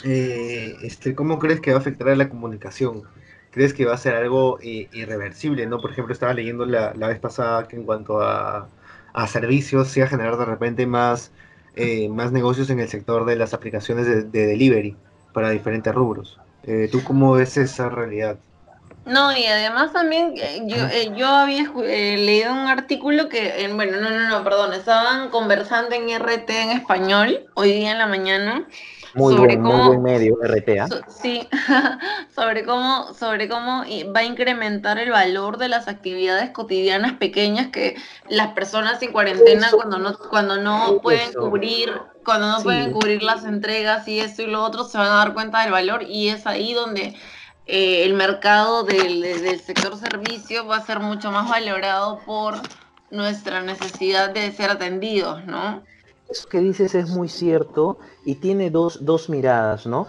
eh, este, ¿cómo crees que va a afectar a la comunicación? ¿Crees que va a ser algo eh, irreversible? ¿no? Por ejemplo, estaba leyendo la, vez pasada que en cuanto a, servicios se va a generar de repente más, eh, más negocios en el sector de las aplicaciones de, de delivery para diferentes rubros. ¿Tú cómo ves esa realidad? No, y además también eh, yo, eh, yo había eh, leído un artículo que, bueno, no, no, no, perdón, estaban conversando en RT en español hoy día en la mañana. Muy buen, muy buen medio, RT. ¿ah? sí, sobre cómo, sobre cómo va a incrementar el valor de las actividades cotidianas pequeñas que las personas en cuarentena cuando no, cuando no pueden cubrir, cuando no pueden cubrir las entregas y esto y lo otro, se van a dar cuenta del valor y es ahí donde eh, el mercado del, sector servicio va a ser mucho más valorado por nuestra necesidad de ser atendidos, ¿no? Eso que dices es muy cierto y tiene dos, dos miradas, ¿no?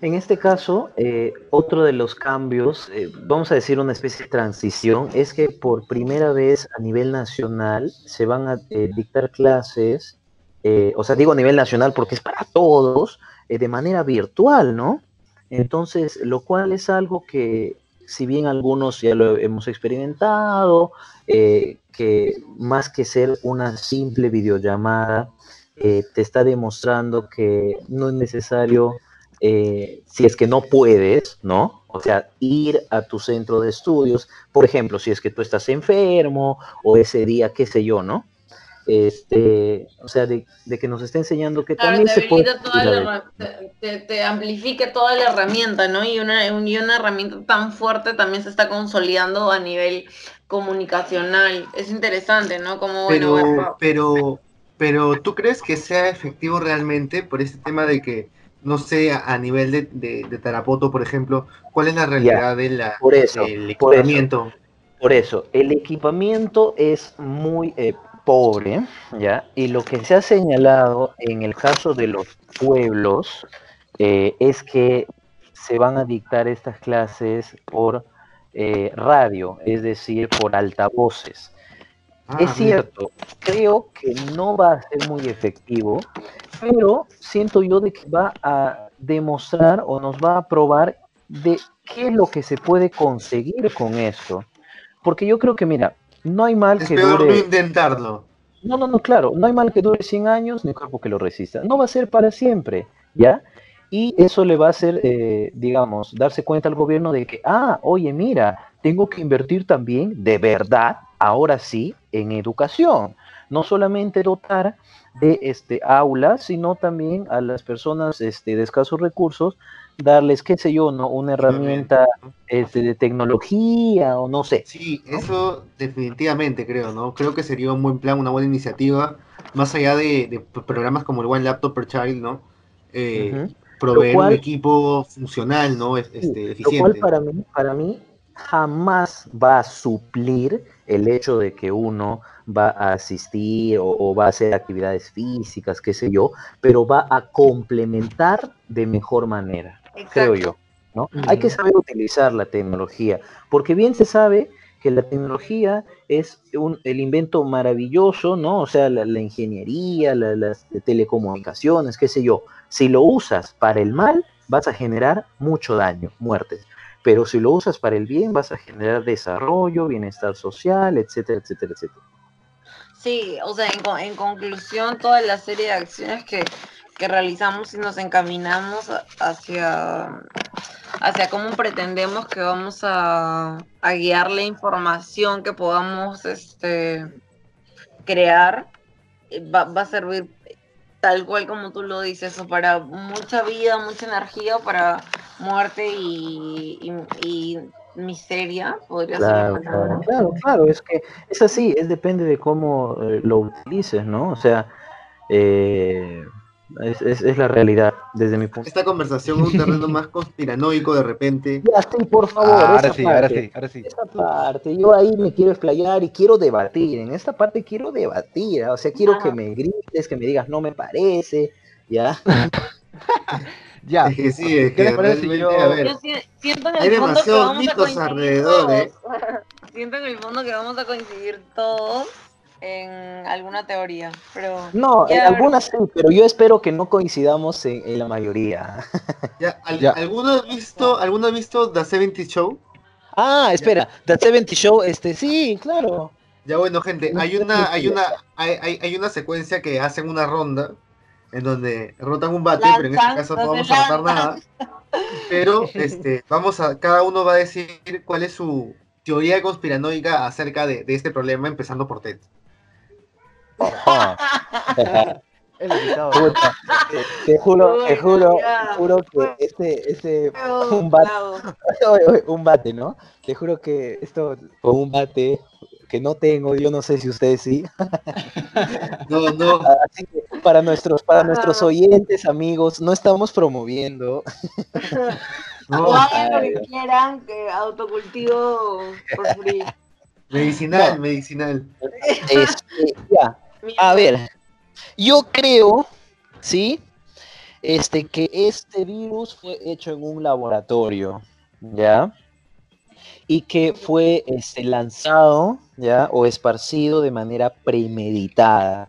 En este caso, eh, otro de los cambios, eh, vamos a decir una especie de transición, es que por primera vez a nivel nacional se van a dictar clases, o sea, digo a nivel nacional porque es para todos, de manera virtual, ¿no? Entonces, lo cual es algo que, si bien algunos ya lo hemos experimentado, eh, que más que ser una simple videollamada, eh, te está demostrando que no es necesario, eh, si es que no puedes, ¿no? O sea, ir a tu centro de estudios, por ejemplo, si es que tú estás enfermo o ese día, qué sé yo, ¿no? este, o sea, de, que nos esté enseñando que también se puede... te, te, amplifique toda la herramienta, ¿no? Y una, y una herramienta tan fuerte también se está consolidando a nivel comunicacional. Es interesante, ¿no? Como, pero, bueno, pero, pero, ¿tú crees que sea efectivo realmente por este tema de que, no sé, a, nivel de, de, Tarapoto, por ejemplo, cuál es la realidad de la, por eso, del equipamiento? Por eso, el equipamiento es muy, eh, pobre, ¿ya? Y lo que se ha señalado en el caso de los pueblos eh, es que se van a dictar estas clases por eh, radio, es decir, por altavoces. Ah, es cierto, creo que no va a ser muy efectivo, pero siento yo de que va a demostrar o nos va a probar de qué es lo que se puede conseguir con esto. Porque yo creo que, mira, no hay mal es que peor no intentarlo. No, no, no, claro, no hay mal que dure 100 años ni cuerpo que lo resista. No va a ser para siempre, ¿ya? Y eso le va a hacer, eh, digamos, darse cuenta al gobierno de que, ah, oye, mira, tengo que invertir también de verdad, ahora sí, en educación. no solamente dotar de este, aulas, sino también a las personas este, de escasos recursos, darles, qué sé yo, ¿no? Una herramienta este, de tecnología o no sé. Sí, eso definitivamente creo, ¿no? Creo que sería un buen plan, una buena iniciativa, más allá de, programas como el One Laptop per Child, ¿no? Eh, proveer un equipo funcional, ¿no? Este, eficiente. Lo cual para mí, para mí jamás va a suplir el hecho de que uno va a asistir o, va a hacer actividades físicas, qué sé yo, pero va a complementar de mejor manera, creo yo. ¿no? Hay que saber utilizar la tecnología, porque bien se sabe que la tecnología es un, el invento maravilloso, ¿no? O sea, la, ingeniería, las telecomunicaciones, qué sé yo. Si lo usas para el mal, vas a generar mucho daño, muertes pero si lo usas para el bien vas a generar desarrollo, bienestar social, etcétera, etcétera, etcétera. Sí, o sea, en, conclusión, toda la serie de acciones que, realizamos y nos encaminamos hacia, hacia cómo pretendemos que vamos a, guiar la información que podamos este, crear, eh, va, va a servir tal cual como tú lo dices, o para mucha vida, mucha energía, para muerte y, miseria, podría ser. Claro, claro, claro, es que es así, es depende de cómo eh, lo utilices, ¿no? O sea, eh, es, es, la realidad desde mi punto. Esta conversación es un terreno más conspiranoico de repente. Ya, sí, por favor. Ah, ahora sí, ahora sí, ahora sí. Esa parte, yo ahí me quiero explayar y quiero debatir. En esta parte quiero debatir, o sea, quiero que me grites, que me digas no me parece, ¿ya? ya. Es que sí, es que realmente, yo... a ver, yo siento en el hay demasiados mitos alrededor, ¿eh? siento en el fondo que vamos a coincidir todos en alguna teoría, pero... No, en algunas sí, pero yo espero que no coincidamos en, la mayoría. Ya, ¿alguno, ha visto, ¿Alguno ha visto The 70 Show? Ah, espera, The 70 Show, este, sí, claro. Ya bueno, gente, hay una, hay una, hay, hay, una secuencia que hacen una ronda en donde rotan un bate, pero en este caso no vamos a rotar nada. Pero este, vamos a, cada uno va a decir cuál es su teoría conspiranoica acerca de, de este problema, empezando por Ted. Te, juro, te juro, juro que este, este, un bate, un bate, ¿no? Te juro que esto fue un bate que no tengo, yo no sé si ustedes sí. No, no. Así que para nuestros, para nuestros oyentes, amigos, no estamos promoviendo. No, hagan lo que quieran, que autocultivo por free. Medicinal, medicinal. Este, ya, a ver, yo creo, ¿sí? Este, que este virus fue hecho en un laboratorio, ¿ya? Y que fue este, lanzado, ¿ya? O esparcido de manera premeditada.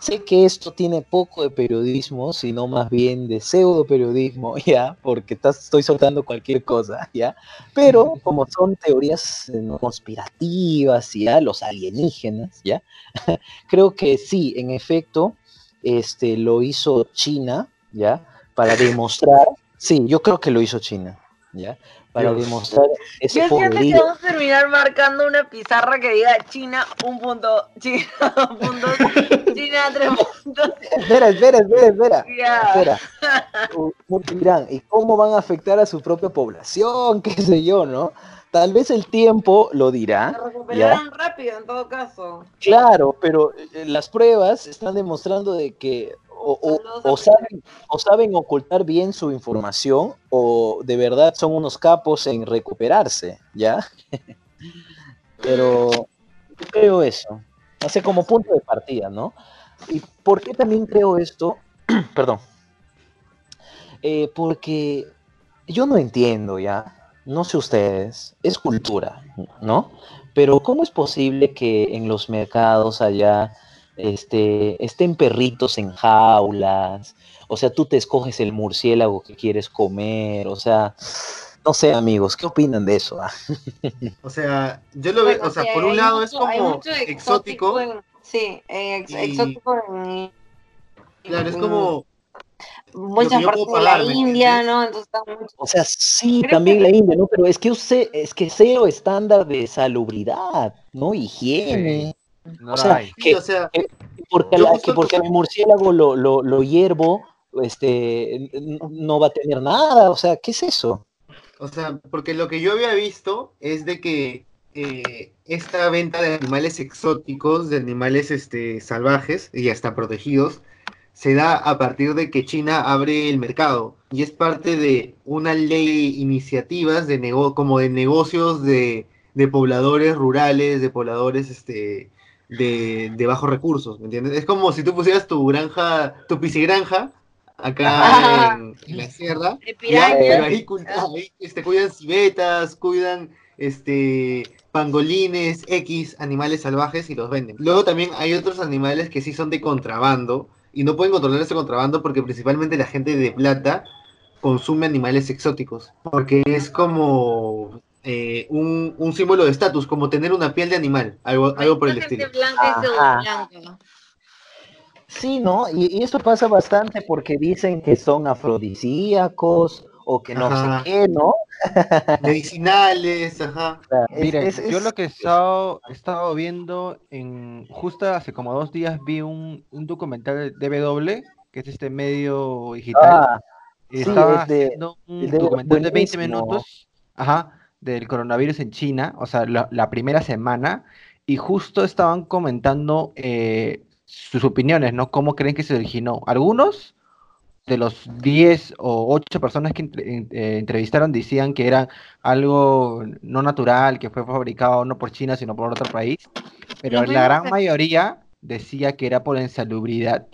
Sé que esto tiene poco de periodismo, sino más bien de pseudo periodismo, ¿ya? Porque estoy soltando cualquier cosa, ¿ya? Pero como son teorías eh, conspirativas, ¿ya? Los alienígenas, ¿ya? Creo que sí, en efecto, este, lo hizo China, ¿ya? Para demostrar, sí, yo creo que lo hizo China, ¿ya? Para demostrar ese Yo siento que vamos a terminar marcando una pizarra que diga China un punto, China dos puntos, China tres puntos. Espera, espera, espera, espera. espera. Dirán, ¿y cómo van a afectar a su propia población? ¿Qué sé yo, no? Tal vez el tiempo lo dirá. Se recuperaron rápido en todo caso. Claro, pero eh, las pruebas están demostrando de que o, saben, o saben ocultar bien su información o de verdad son unos capos en recuperarse, ¿ya? Pero yo creo eso, hace como punto de partida, ¿no? ¿Y por qué también creo esto? Perdón. Eh, porque yo no entiendo ya, no sé ustedes, es cultura, ¿no? Pero ¿cómo es posible que en los mercados allá este, estén perritos en jaulas, o sea, tú te escoges el murciélago que quieres comer, o sea, no sé, amigos, ¿qué opinan de eso? Ah? o sea, yo lo veo, o sea, por un lado es como exótico. sí, exótico en, Claro, es como muchas partes de la India, ¿no? Entonces, O sea, sí, también la India, ¿no? Pero es que usted, es que cero estándar de salubridad, ¿no? Higiene. O sea, que, porque, porque el murciélago lo, lo, lo hiervo, este, no va a tener nada, o sea, ¿qué es eso? O sea, porque lo que yo había visto es de que eh, esta venta de animales exóticos, de animales este, salvajes y hasta protegidos, se da a partir de que China abre el mercado y es parte de una ley iniciativas de como de negocios de, pobladores rurales, de pobladores este, de, de, bajos recursos, ¿me entiendes? Es como si tú pusieras tu granja, tu piscigranja acá en, la sierra, pero ahí, este, cuidan civetas, cuidan este pangolines, X, animales salvajes y los venden. Luego también hay otros animales que sí son de contrabando y no pueden controlar ese contrabando porque principalmente la gente de plata consume animales exóticos, porque es como eh, un, un, símbolo de estatus, como tener una piel de animal, algo, algo por el estilo. Sí, ¿no? Y, y, eso pasa bastante porque dicen que son afrodisíacos o que no sé qué, ¿no? Medicinales, ajá. Mire, yo lo que he estado, he estado, viendo, en justo hace como dos días vi un, un documental de DW, que es este medio digital. Ah, estaba haciendo un documental de 20 minutos, ajá, del coronavirus en China, o sea, la, la primera semana, y justo estaban comentando eh, sus opiniones, ¿no? ¿Cómo creen que se originó? Algunos de los 10 o 8 personas que eh, entrevistaron decían que era algo no natural, que fue fabricado no por China, sino por otro país, pero la gran mayoría decía que era por insalubridad.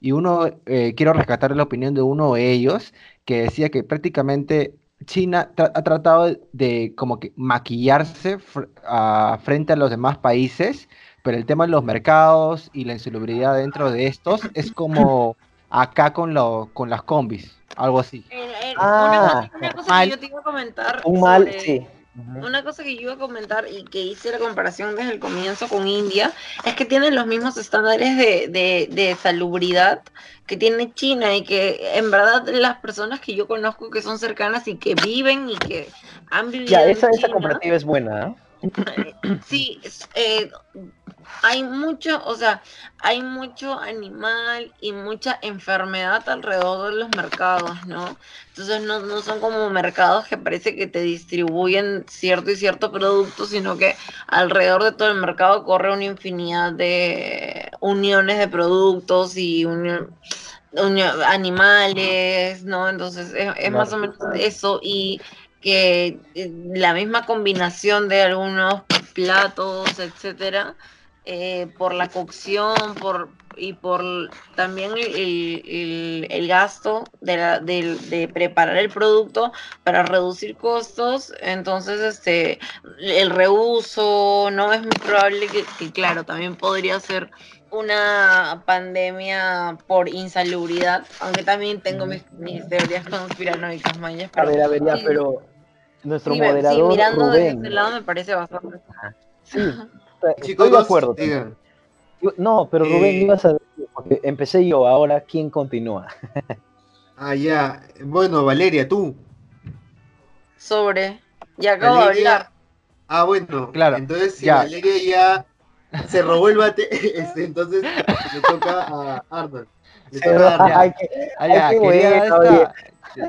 Y uno, eh, quiero rescatar la opinión de uno de ellos, que decía que prácticamente China ha tratado de como que maquillarse frente a los demás países, pero el tema de los mercados y la insalubridad dentro de estos es como acá con, lo, con las combis, algo así. ah, una, cosa que yo te iba a comentar. Un mal, sí. Una cosa que yo iba a comentar y que hice la comparación desde el comienzo con India es que tienen los mismos estándares de, de, de, salubridad que tiene China y que en verdad las personas que yo conozco que son cercanas y que viven y que han vivido. Ya, esa, esa comparativa es buena. ¿eh? Sí, eh, hay mucho, o sea, hay mucho animal y mucha enfermedad alrededor de los mercados, ¿no? Entonces no, no son como mercados que parece que te distribuyen cierto y cierto producto, sino que alrededor de todo el mercado corre una infinidad de uniones de productos y animales, ¿no? Entonces es, más o menos eso y que eh, la misma combinación de algunos platos, etcétera, eh, por la cocción, por y por también el, el, gasto de, la, de, de, preparar el producto para reducir costos, entonces este el reuso no es muy probable que, claro, también podría ser una pandemia por insalubridad, aunque también tengo mis, mis teorías conspiranoicas, mañas. Pero, a ver, a ver, ya, pero nuestro moderador. Sí, mirando Rubén. desde ese lado me parece bastante. Sí, estoy de acuerdo. No, pero Rubén, ibas a decir, porque empecé yo, ahora ¿quién continúa? ah, ya. Bueno, Valeria, tú. Sobre. Ya acabo de hablar. Ah, bueno, claro. Entonces, si Valeria ya se robó el bate, este, entonces le toca a Arnold. Le toca a Arnold. Ah, quería,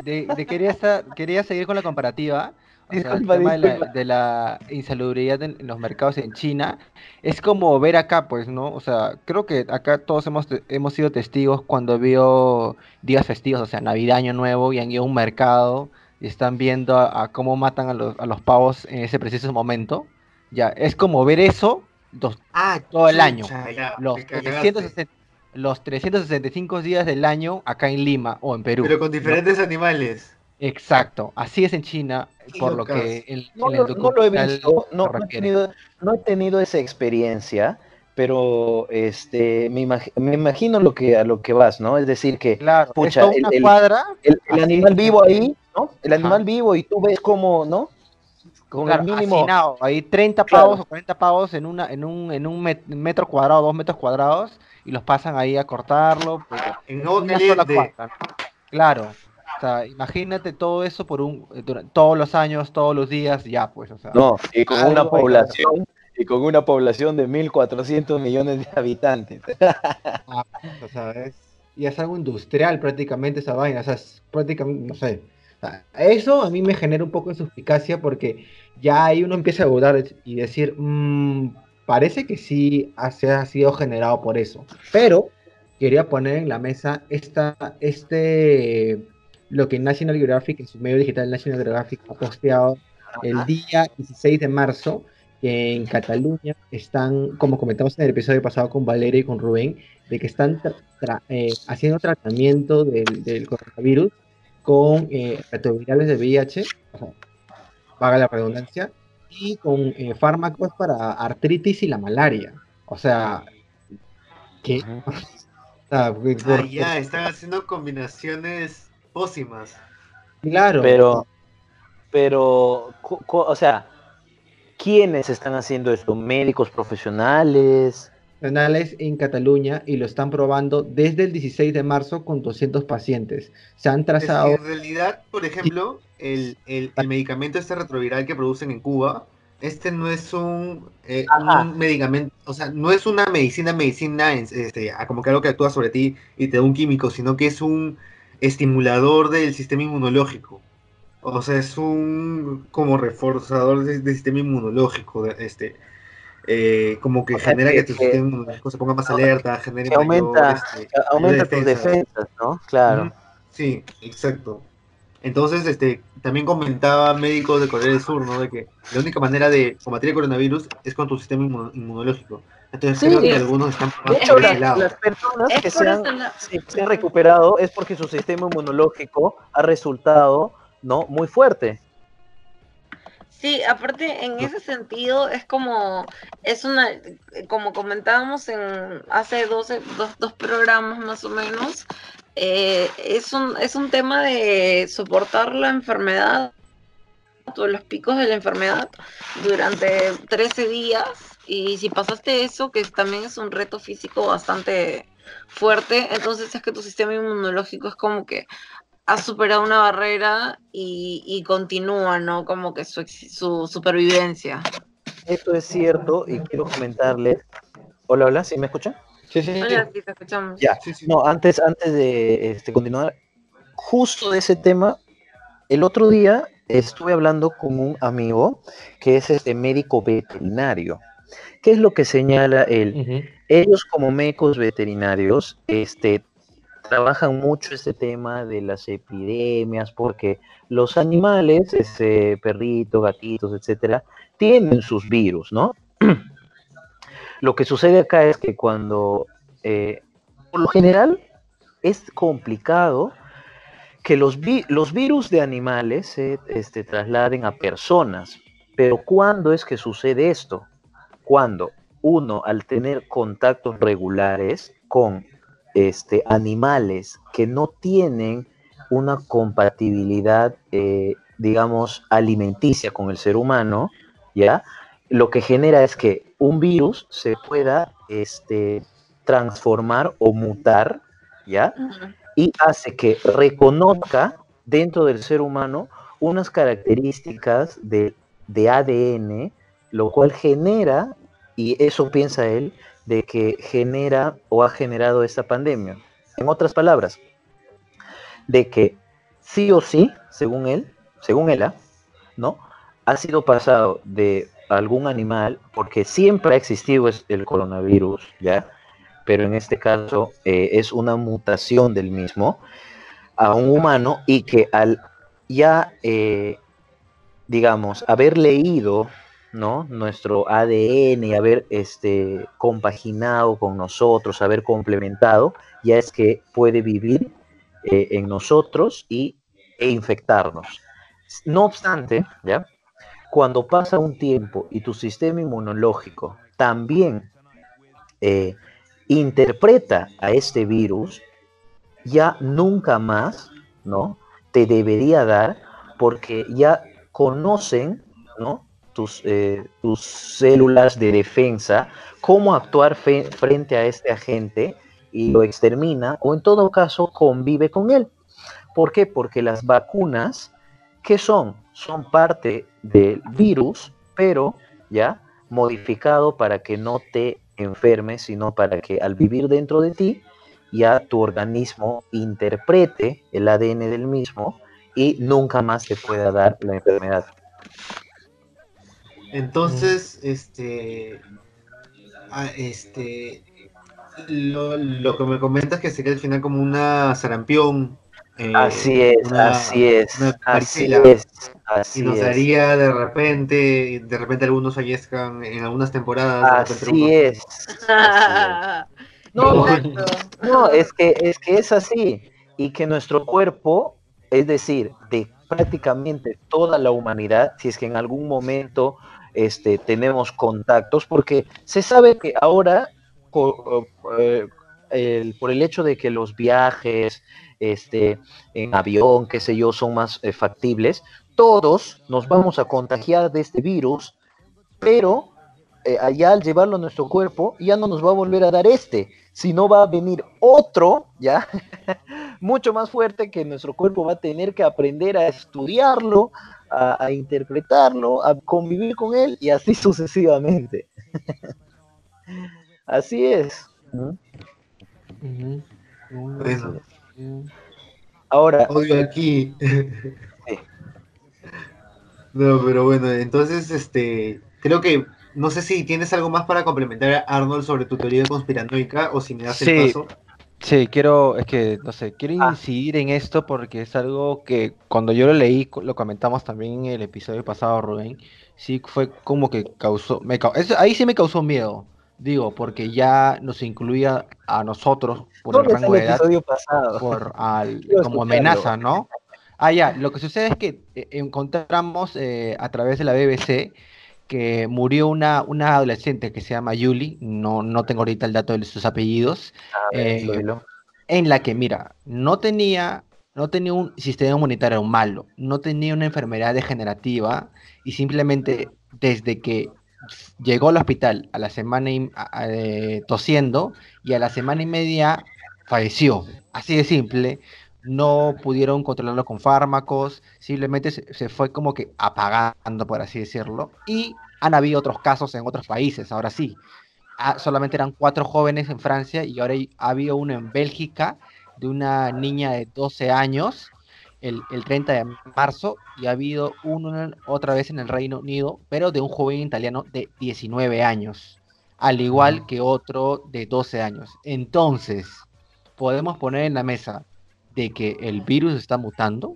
de, quería, estar, quería seguir con la comparativa. el tema de la, insalubridad en, los mercados en China es como ver acá, pues, ¿no? O sea, creo que acá todos hemos, hemos sido testigos cuando vio días festivos, o sea, Navidad, Año Nuevo, y han ido a un mercado y están viendo a, cómo matan a los, a los, pavos en ese preciso momento. Ya, es como ver eso ah, todo el año. los, 360, los 365 días del año acá en Lima o en Perú. Pero con diferentes animales. Exacto, así es en China, por lo que el, no, lo, no, lo he visto, no, he tenido, no, he tenido, esa experiencia, pero este me, me, imagino lo que a lo que vas, ¿no? Es decir que claro, pucha, una el, cuadra, el, animal vivo ahí, ¿no? El animal vivo y tú ves como, ¿no? Con el mínimo. Hay 30 pavos o 40 pavos en una en un en un metro cuadrado, dos metros cuadrados y los pasan ahí a cortarlo. Pues, en una sola Claro. O sea, imagínate todo eso por un durante, todos los años, todos los días, ya pues, o sea. No, y con una población y con una población de 1.400 millones de habitantes. Ah, o sea, es, y es algo industrial prácticamente esa vaina, o sea, es prácticamente, no sé. O sea, eso a mí me genera un poco de suspicacia porque ya ahí uno empieza a dudar y decir, "Mm, parece que sí se ha sido generado por eso. Pero quería poner en la mesa esta, este, lo que National Geographic, en su medio digital National Geographic, ha posteado el día 16 de marzo, que en Cataluña están, como comentamos en el episodio pasado con Valeria y con Rubén, de que están tra- tra- eh, haciendo tratamiento del, del coronavirus con eh, retrovirales de VIH, o sea, paga la redundancia, y con eh, fármacos para artritis y la malaria. O sea, que... Ah, ya, están haciendo combinaciones pócimas. claro. Pero, pero, o sea, ¿quiénes están haciendo esto? ¿Médicos profesionales? nacionales en Cataluña y lo están probando desde el 16 de marzo con 200 pacientes. Se han trazado, en realidad, por ejemplo, el, el- el medicamento este retroviral que producen en Cuba, este no es un, eh, un medicamento, o sea, no es una medicina, medicina, en- este, a- como que algo que actúa sobre ti y te da un químico, sino que es un estimulador del sistema inmunológico. O sea, es un como reforzador de- del sistema inmunológico, de- este, eh, como que O sea, genera que- que, tu sistema inmunológico se ponga más alerta, genere que mayor, aumenta- este, Aumenta mayor tus defensa. defensas, ¿no? Claro. Sí, exacto. Entonces, este, también comentaba médicos de Corea del Sur, ¿no? De que la única manera de combatir el coronavirus es con tu sistema inmuno- inmunológico. Entonces Sí. creo que algunos están De hecho, por las, las personas Es que se han, se han recuperado es porque su sistema inmunológico ha resultado ¿no? muy fuerte. Sí, aparte en ese sentido es como, es una, como comentábamos en hace 12, dos, dos programas más o menos, eh, es, un, es un tema de soportar la enfermedad, o los picos de la enfermedad durante 13 días y si pasaste eso, que también es un reto físico bastante fuerte, entonces es que tu sistema inmunológico es como que ha superado una barrera y, y continúa, ¿no? Como que su, ex- su supervivencia. Esto es cierto y quiero comentarles. Hola, hola, ¿sí me escuchan? Sí, sí, sí. Hola, sí, te escuchamos. Ya. Sí, sí. No, antes, antes de este, continuar, justo de ese tema, el otro día estuve hablando con un amigo que es este médico veterinario. ¿Qué es lo que señala él? Ellos como médicos veterinarios, este, trabajan mucho este tema de las epidemias porque los animales, este, perritos, gatitos, etcétera, tienen sus virus, ¿no? Lo que sucede acá es que cuando, eh, por lo general, es complicado que los, vi- los virus de animales se este, trasladen a personas. Pero ¿cuándo es que sucede esto? Cuando uno, al tener contactos regulares con este, animales que no tienen una compatibilidad, eh, digamos, alimenticia con el ser humano, ¿ya? Lo que genera es que un virus se pueda este, transformar o mutar, ¿ya? Y hace que reconozca dentro del ser humano unas características de, de ADN, lo cual genera, y eso piensa él, de que genera o ha generado esta pandemia. En otras palabras, de que sí o sí, según él, según él. ¿no? Ha sido pasado de algún animal, porque siempre ha existido el coronavirus, ¿ya? pero en este caso eh, es una mutación del mismo a un humano y que al ya, eh, digamos, haber leído ¿no? nuestro ADN haber este, compaginado con nosotros, haber complementado, ya es que puede vivir eh, en nosotros y, e infectarnos. No obstante, ¿ya? cuando pasa un tiempo y tu sistema inmunológico también eh, interpreta a este virus, ya nunca más, ¿no? Te debería dar porque ya conocen, ¿no? Tus, eh, tus células de defensa, cómo actuar frente a este agente y lo extermina o en todo caso convive con él. ¿Por qué? Porque las vacunas, ¿qué son? Son parte del virus, pero ya modificado para que no te enfermes, sino para que al vivir dentro de ti, ya tu organismo interprete el ADN del mismo y nunca más te pueda dar la enfermedad. Entonces, este, ah, este, lo, que me comentas que sería al final como una sarampión. Eh, así es, así es, así es, y nos daría de repente, de repente algunos fallezcan en algunas temporadas. Así es. No, no, es que es que es así y que nuestro cuerpo, es decir, de prácticamente toda la humanidad, si es que en algún momento este, tenemos contactos, porque se sabe que ahora eh, por el hecho de que los viajes este, en avión, qué sé yo, son más eh, factibles, todos nos vamos a contagiar de este virus, pero eh, allá al llevarlo a nuestro cuerpo ya no nos va a volver a dar este, sino va a venir otro, ya, mucho más fuerte que nuestro cuerpo va a tener que aprender a estudiarlo, a interpretarlo, a convivir con él y así sucesivamente. Así es. Ahora. Odio aquí. No, pero bueno, entonces, este, creo que, no sé si tienes algo más para complementar, Arnold, sobre tu teoría conspiranoica o si me das el paso. Sí, quiero, es que, no sé, quiero ah. incidir en esto porque es algo que cuando yo lo leí, lo comentamos también en el episodio pasado, Rubén, sí fue como que causó, me, ahí sí me causó miedo, Digo, porque ya nos incluía a nosotros por el rango de edad, por como amenaza, ¿no? Ah, ya, lo que sucede es que eh, encontramos eh, a través de la BBC que murió una, una adolescente que se llama Yuli, no, no tengo ahorita el dato de sus apellidos, eh, en la que, mira, no tenía, no tenía un sistema inmunitario malo, no tenía una enfermedad degenerativa y simplemente desde que llegó al hospital a la semana y, eh, tosiendo y a la semana y media falleció. Así de simple. No pudieron controlarlo con fármacos, simplemente se, fue como que apagando, por así decirlo. Y han habido otros casos en otros países, ahora sí. Ah, solamente eran cuatro jóvenes en Francia y ahora ha habido uno en Bélgica de una niña de 12 años el, 30 de marzo y ha habido uno otra vez en el Reino Unido, pero de un joven italiano de 19 años, al igual que otro de 12 años. Entonces, podemos poner en la mesa de que el virus está mutando,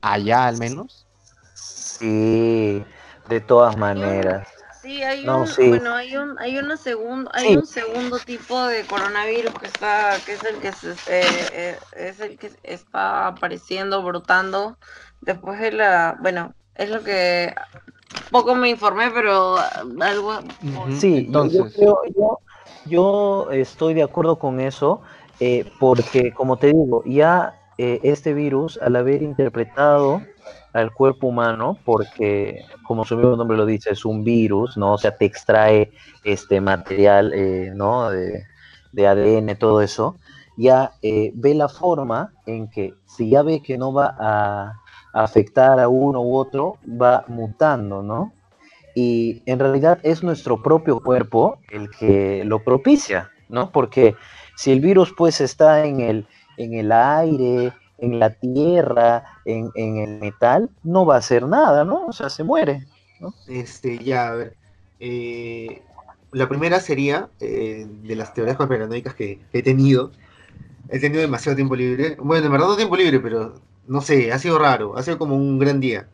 allá al menos. Sí, de todas maneras. Sí, hay un, bueno, hay un, hay una segundo, hay un segundo tipo de coronavirus que está, que es el que se, eh, eh, es el que está apareciendo, brotando después de la, bueno, es lo que poco me informé, pero algo. Sí, entonces. Yo, yo, yo, estoy de acuerdo con eso, eh, porque como te digo, ya este virus, al haber interpretado al cuerpo humano porque, como su mismo nombre lo dice, es un virus, ¿no? O sea, te extrae este material, eh, ¿no? De, ADN, todo eso, ya eh, ve la forma en que si ya ve que no va a, afectar a uno u otro, va mutando, ¿no? Y en realidad es nuestro propio cuerpo el que lo propicia, ¿no? Porque si el virus pues está en el, en el aire, en la tierra, en, el metal, no va a hacer nada, ¿no? O sea, se muere, ¿no? Este, ya, a ver. Eh, la primera sería eh, de las teorías conspiranoicas que he tenido. He tenido demasiado tiempo libre. Bueno, en verdad no tiempo libre, pero no sé, ha sido raro. Ha sido como un gran día.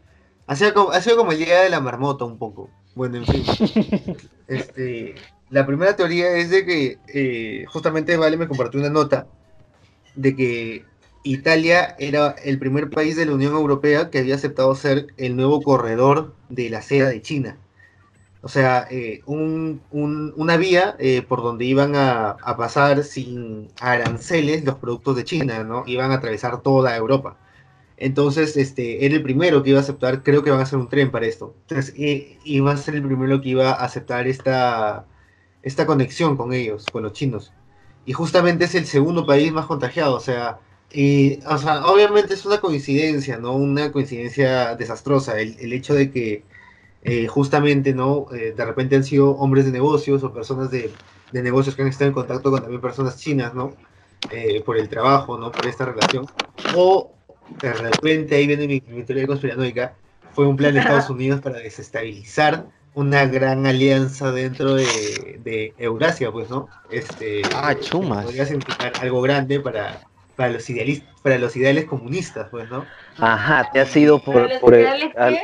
Ha sido como, ha sido como el día de la marmota un poco. Bueno, en fin. este, la primera teoría es de que eh, justamente Vale me compartió una nota de que Italia era el primer país de la Unión Europea que había aceptado ser el nuevo corredor de la seda de China. O sea, eh, una vía eh, por donde iban a, pasar sin aranceles los productos de China, ¿no? Iban a atravesar toda Europa. Entonces, este, era el primero que iba a aceptar, creo que van a hacer un tren para esto. Entonces, eh, iba a ser el primero que iba a aceptar esta, esta conexión con ellos, con los chinos. Y justamente es el segundo país más contagiado, o sea, y, o sea, obviamente es una coincidencia, ¿no? Una coincidencia desastrosa. El, hecho de que eh, justamente, ¿no? Eh, de repente han sido hombres de negocios o personas de, de, negocios que han estado en contacto con también personas chinas, ¿no? Eh, por el trabajo, ¿no? Por esta relación. O de repente, ahí viene mi, mi teoría conspiranoica, fue un plan de Estados Unidos para desestabilizar una gran alianza dentro de, de Eurasia, pues, ¿no? Este, ah, chumas. Podría significar algo grande para, para los idealistas, para los ideales comunistas, pues, ¿no? Ajá, te ha sido por, ¿Para los por el- ideales al- qué?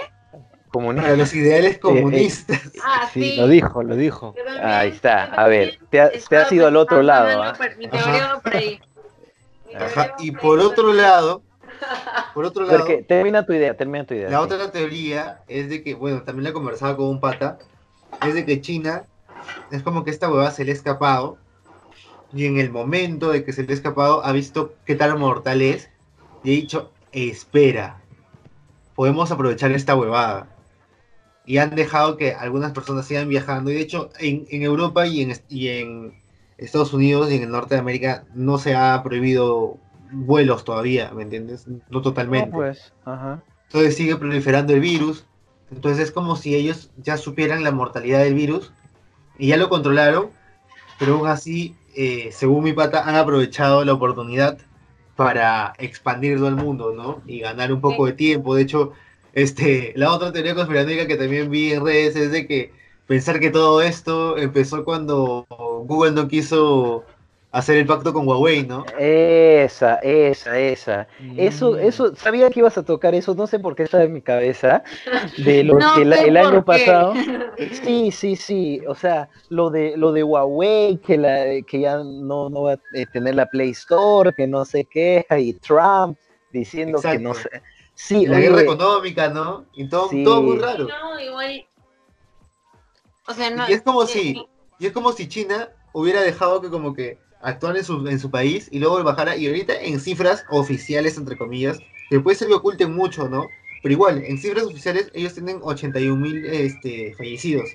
comunista. Para los ideales comunistas. Ah, Sí, sí. lo dijo, lo dijo. También- Ahí está, a ver, te, ha- te has ido al otro lado. en algo por- Mi teoría va por ahí. Mi Ajá, teoría va Y por otro lado, por otro lado, Porque, termina tu idea, termina tu idea. la sí. otra teoría es de que, bueno, también la conversaba con un pata, es de que China es como que esta huevada se le ha escapado y en el momento de que se le ha escapado ha visto qué tan mortal es y ha dicho, espera, podemos aprovechar esta huevada. Y han dejado que algunas personas sigan viajando. Y de hecho, en, en Europa y en, y en Estados Unidos y en el norte de América no se ha prohibido vuelos todavía, ¿me entiendes? No totalmente. No, pues, ajá. Entonces sigue proliferando el virus. Entonces es como si ellos ya supieran la mortalidad del virus y ya lo controlaron, pero aún así, eh, según mi pata, han aprovechado la oportunidad para expandirlo al mundo, ¿no? Y ganar un poco de tiempo. De hecho, este, la otra teoría conspiranoica que también vi en redes es de que pensar que todo esto empezó cuando Google no quiso hacer el pacto con Huawei, ¿no? Esa, esa, esa. Eso, Mm. eso, sabía que ibas a tocar eso, no sé por qué está en mi cabeza, de lo No que la- el por año qué. pasado. Sí, sí, sí, o sea, lo de lo de Huawei, que la que ya no, no va a eh, tener la Play Store, que no sé qué, y Trump diciendo que no sé. Sí, La oye, guerra económica, ¿no? Y todo, Sí. todo muy raro. No, igual. O sea, no. Y es como eh, si, y es como si China hubiera dejado que como que actuar en su, en su país y luego bajara, y ahorita en cifras oficiales, entre comillas, que puede ser que oculten mucho, ¿no? Pero igual, en cifras oficiales ellos tienen 81 mil este, fallecidos.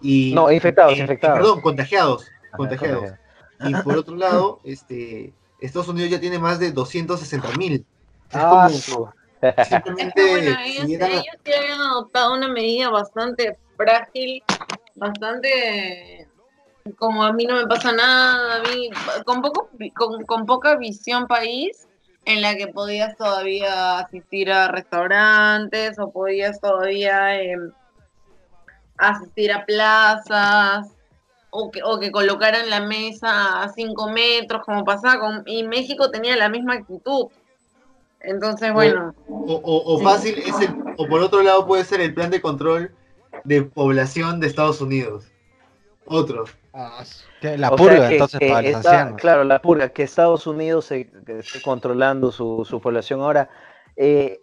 Y, No, infectados, eh, infectados. Perdón, contagiados. Contagiados. Y por otro lado, este, Estados Unidos ya tiene más de 260 mil. Ah, como- su- Es simplemente que bueno, ellos, siguieran- ellos sí habían adoptado una medida bastante frágil, bastante como a mí no me pasa nada, a mí con poco con, con poca visión país en la que podías todavía asistir a restaurantes o podías todavía eh, asistir a plazas o que, o que colocaran la mesa a cinco metros como pasaba con y México tenía la misma actitud entonces bueno O, o- o Sí. fácil es el, o por otro lado puede ser el plan de control de población de Estados Unidos. Otro. La O purga, sea, que- entonces, que para los está- ancianos. Claro, la purga, que Estados Unidos se, esté controlando su, su población. Ahora, eh,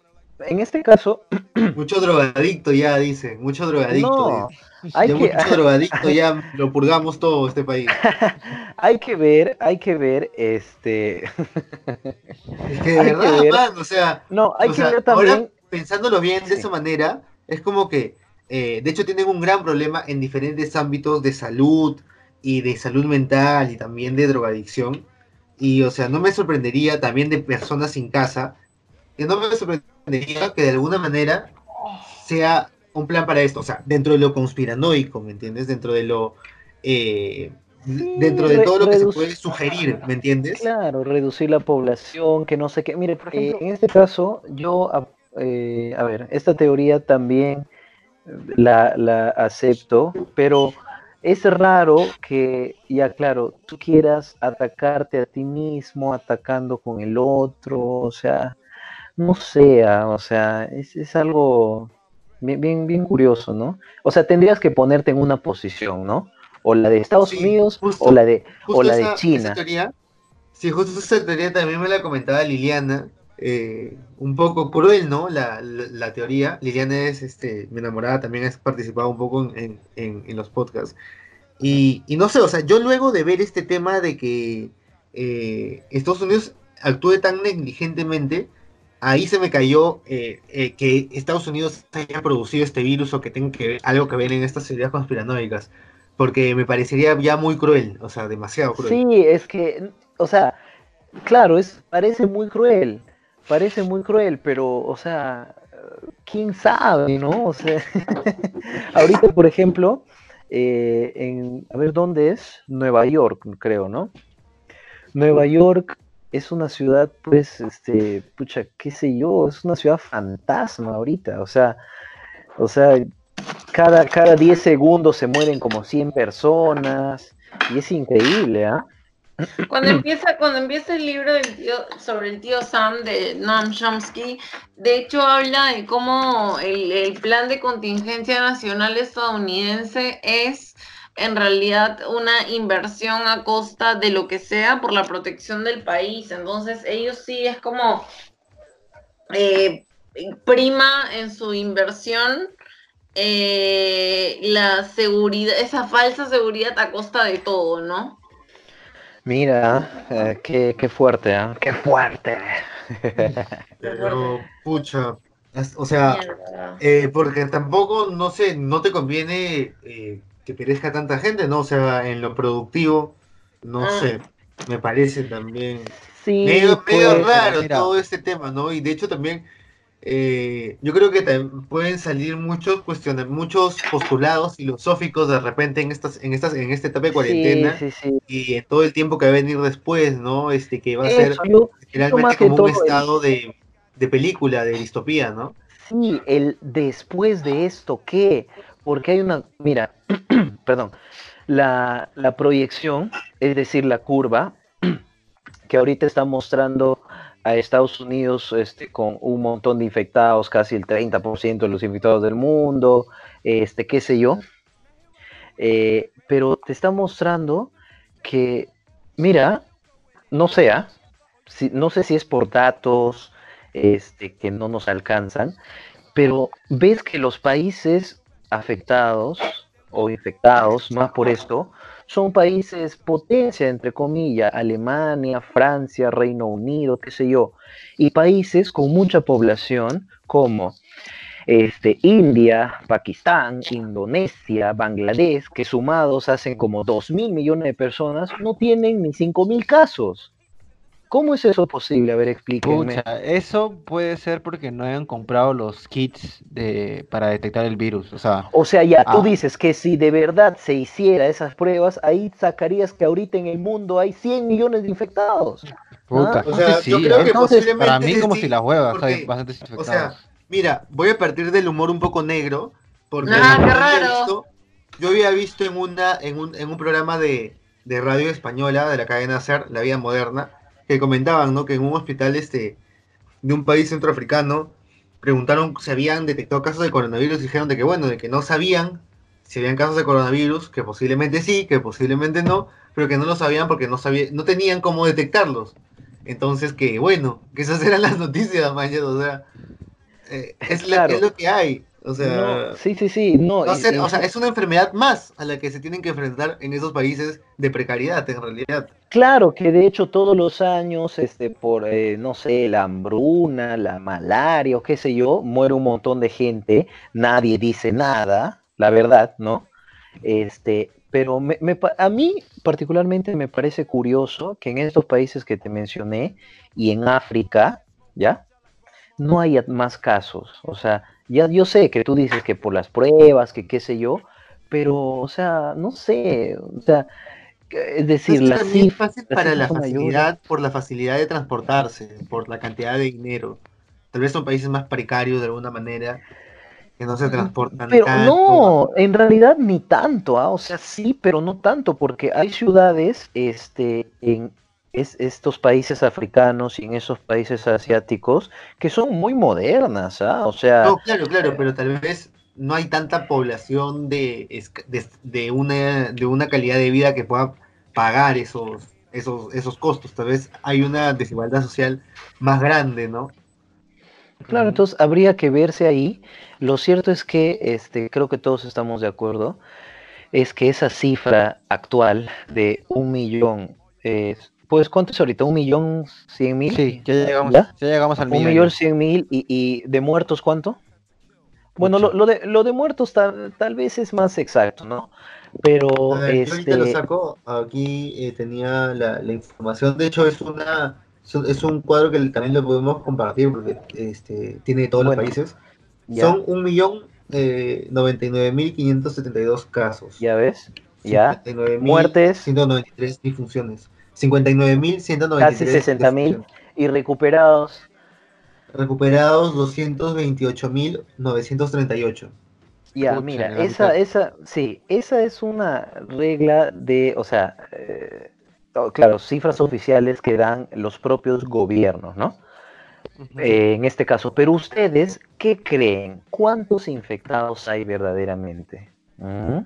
en este caso, Mucho drogadicto ya, dicen. Mucho drogadicto. no, hay ya que, mucho drogadicto ya lo purgamos todo este país. hay que ver, hay que ver, este, Es que de Hay que verdad, ver. man, o sea, no, hay que sea, ver ahora también, pensándolo bien de Sí. esa manera, es como que, eh, de hecho, tienen un gran problema en diferentes ámbitos de salud y de salud mental y también de drogadicción. Y, o sea, no me sorprendería también de personas sin casa, que no me sorprendería que de alguna manera sea un plan para esto, o sea, dentro de lo conspiranoico, ¿me entiendes? Dentro de lo... eh, Sí, dentro de todo lo que se puede sugerir, ¿me entiendes? claro, reducir la población, que no sé qué. Mire, por ejemplo, en este caso, yo, a, eh, a ver, esta teoría también la, la acepto, pero es raro que, ya claro, tú quieras atacarte a ti mismo atacando con el otro, o sea, no sea, o sea, es, es algo bien, bien, bien curioso, ¿no? O sea, tendrías que ponerte en una posición, ¿no? O la de Estados Sí, Unidos justo. o la de, o la de China. esa teoría, sí, justo esa teoría también me la comentaba Liliana, eh, un poco cruel, ¿no? La, la- teoría. Liliana es este, mi enamorada, también ha participado un poco en, en- en los podcasts. Y, y no sé, o sea, yo luego de ver este tema de que eh, Estados Unidos actúe tan negligentemente, ahí se me cayó eh, eh, que Estados Unidos haya producido este virus o que tenga que ver, algo que ver en estas teorías conspiranoicas. Porque me parecería ya muy cruel, o sea, demasiado cruel. Sí, es que, o sea, claro, es, parece muy cruel, parece muy cruel, pero, o sea, quién sabe, ¿no? O sea, ahorita, por ejemplo, eh, en, a ver, ¿dónde es? Nueva York, creo, ¿no? Nueva York es una ciudad, pues, este, pucha, qué sé yo, es una ciudad fantasma ahorita, o sea, o sea, cada, cada 10 segundos se mueren como 100 personas, y es increíble, ¿ah? Cuando empieza, cuando empieza el libro del tío, sobre el tío Sam de Noam Chomsky, de hecho habla de cómo el, plan de contingencia nacional estadounidense es en realidad una inversión a costa de lo que sea por la protección del país. Entonces ellos sí es como eh, prima en su inversión eh, la seguridad, esa falsa seguridad a costa de todo, ¿no? Mira, eh, qué, qué, fuerte, ¿eh? Qué fuerte. Pero, pucha, o sea, eh, porque tampoco, no sé, no te conviene eh, que perezca tanta gente, ¿no? O sea, en lo productivo, no ah. sé, me parece también sí, medio, medio pues, raro todo este tema, ¿no? Y de hecho también eh, yo creo que pueden salir muchos cuestiones, muchos postulados filosóficos de repente en estas, en estas, en esta etapa de cuarentena y en todo el tiempo que va a venir después, ¿no? Este que va a ser realmente como un estado de, película, de distopía, ¿no? Sí, el después de esto, ¿qué? Porque hay una, mira, perdón, la, la proyección, es decir, la curva, que ahorita está mostrando a Estados Unidos este, con un montón de infectados, casi el 30% de los infectados del mundo, este, qué sé yo. Eh, pero te está mostrando que, mira, no sea, ¿ah? no sé si es por datos este, que no nos alcanzan, pero ves que los países afectados o infectados más por esto son países potencia, entre comillas, Alemania, Francia, Reino Unido, qué sé yo, y países con mucha población como este, India, Pakistán, Indonesia, Bangladesh, que sumados hacen como 2 mil millones de personas, no tienen ni 5 mil casos. ¿Cómo es eso posible? A ver, explíquenme. eso puede ser porque no hayan comprado los kits de, para detectar el virus. O sea, o sea ya tú ah. dices que si de verdad se hiciera esas pruebas, ahí sacarías que ahorita en el mundo hay 100 millones de infectados. Puta, o sea, yo creo que posiblemente para mí como si las huevas hay bastantes infectados. O sea, mira, voy a partir del humor un poco negro, porque ah, qué raro. yo había visto en una en un, en un programa de, de radio española de la cadena SER, La Vida Moderna, que comentaban, ¿no? Que en un hospital este, de un país centroafricano preguntaron si habían detectado casos de coronavirus y dijeron de que, bueno, de que no sabían si habían casos de coronavirus, que posiblemente sí, que posiblemente no, pero que no lo sabían porque no, sabían, no tenían cómo detectarlos. Entonces, que bueno, que esas eran las noticias, mañana, o sea, eh, es, es, lo que hay. O sea, sí, sí, sí, no. o sea, es una enfermedad más a la que se tienen que enfrentar en esos países de precariedad, en realidad. Claro, que de hecho todos los años, este, por, eh, no sé, la hambruna, la malaria o qué sé yo, muere un montón de gente, nadie dice nada, la verdad, ¿no? Este, pero me, a mí particularmente me parece curioso que en estos países que te mencioné y en África, ¿ya? No haya más casos, o sea, ya yo sé que tú dices que por las pruebas, que qué sé yo, pero, o sea, no sé, o sea, es decir, la fácil para la facilidad, por la facilidad de transportarse, por la cantidad de dinero. Tal vez son países más precarios de alguna manera, que no se transportan pero no en realidad ni tanto ¿ah? o sea sí pero no tanto porque hay ciudades este en es estos países africanos y en esos países asiáticos que son muy modernas, ¿ah? O sea... No, claro, claro, eh, pero tal vez no hay tanta población de, de, una, de una calidad de vida que pueda pagar esos, esos, esos costos. Tal vez hay una desigualdad social más grande, ¿no? Claro, entonces habría que verse ahí. Lo cierto es que este, creo que todos estamos de acuerdo, es que esa cifra actual de un millón es pues, ¿cuánto es ahorita? ¿Un millón cien mil? Sí, ya llegamos, ¿Ya? llegamos al millón. Un millón cien mil y, de muertos, ¿cuánto? Bueno, lo, de, lo de muertos tal, tal vez es más exacto, ¿no? Pero. este... Yo ahorita lo saco, aquí eh, tenía la, información, de hecho es una es un cuadro que también lo podemos compartir porque este, tiene todos los países. Ya. Son 1.099.572 casos. ¿Ya ves? Ya. 59.193 Muertes. disfunciones. 59.193 Casi 60.000. disfunciones. Y recuperados. Recuperados 228.938. Ya, Pucha, mira, esa, esa, sí, esa es una regla de, o sea, eh, oh, claro, cifras oficiales que dan los propios gobiernos, ¿no? Eh, en este caso, pero ustedes, ¿qué creen? ¿Cuántos infectados hay verdaderamente? ¿Mm?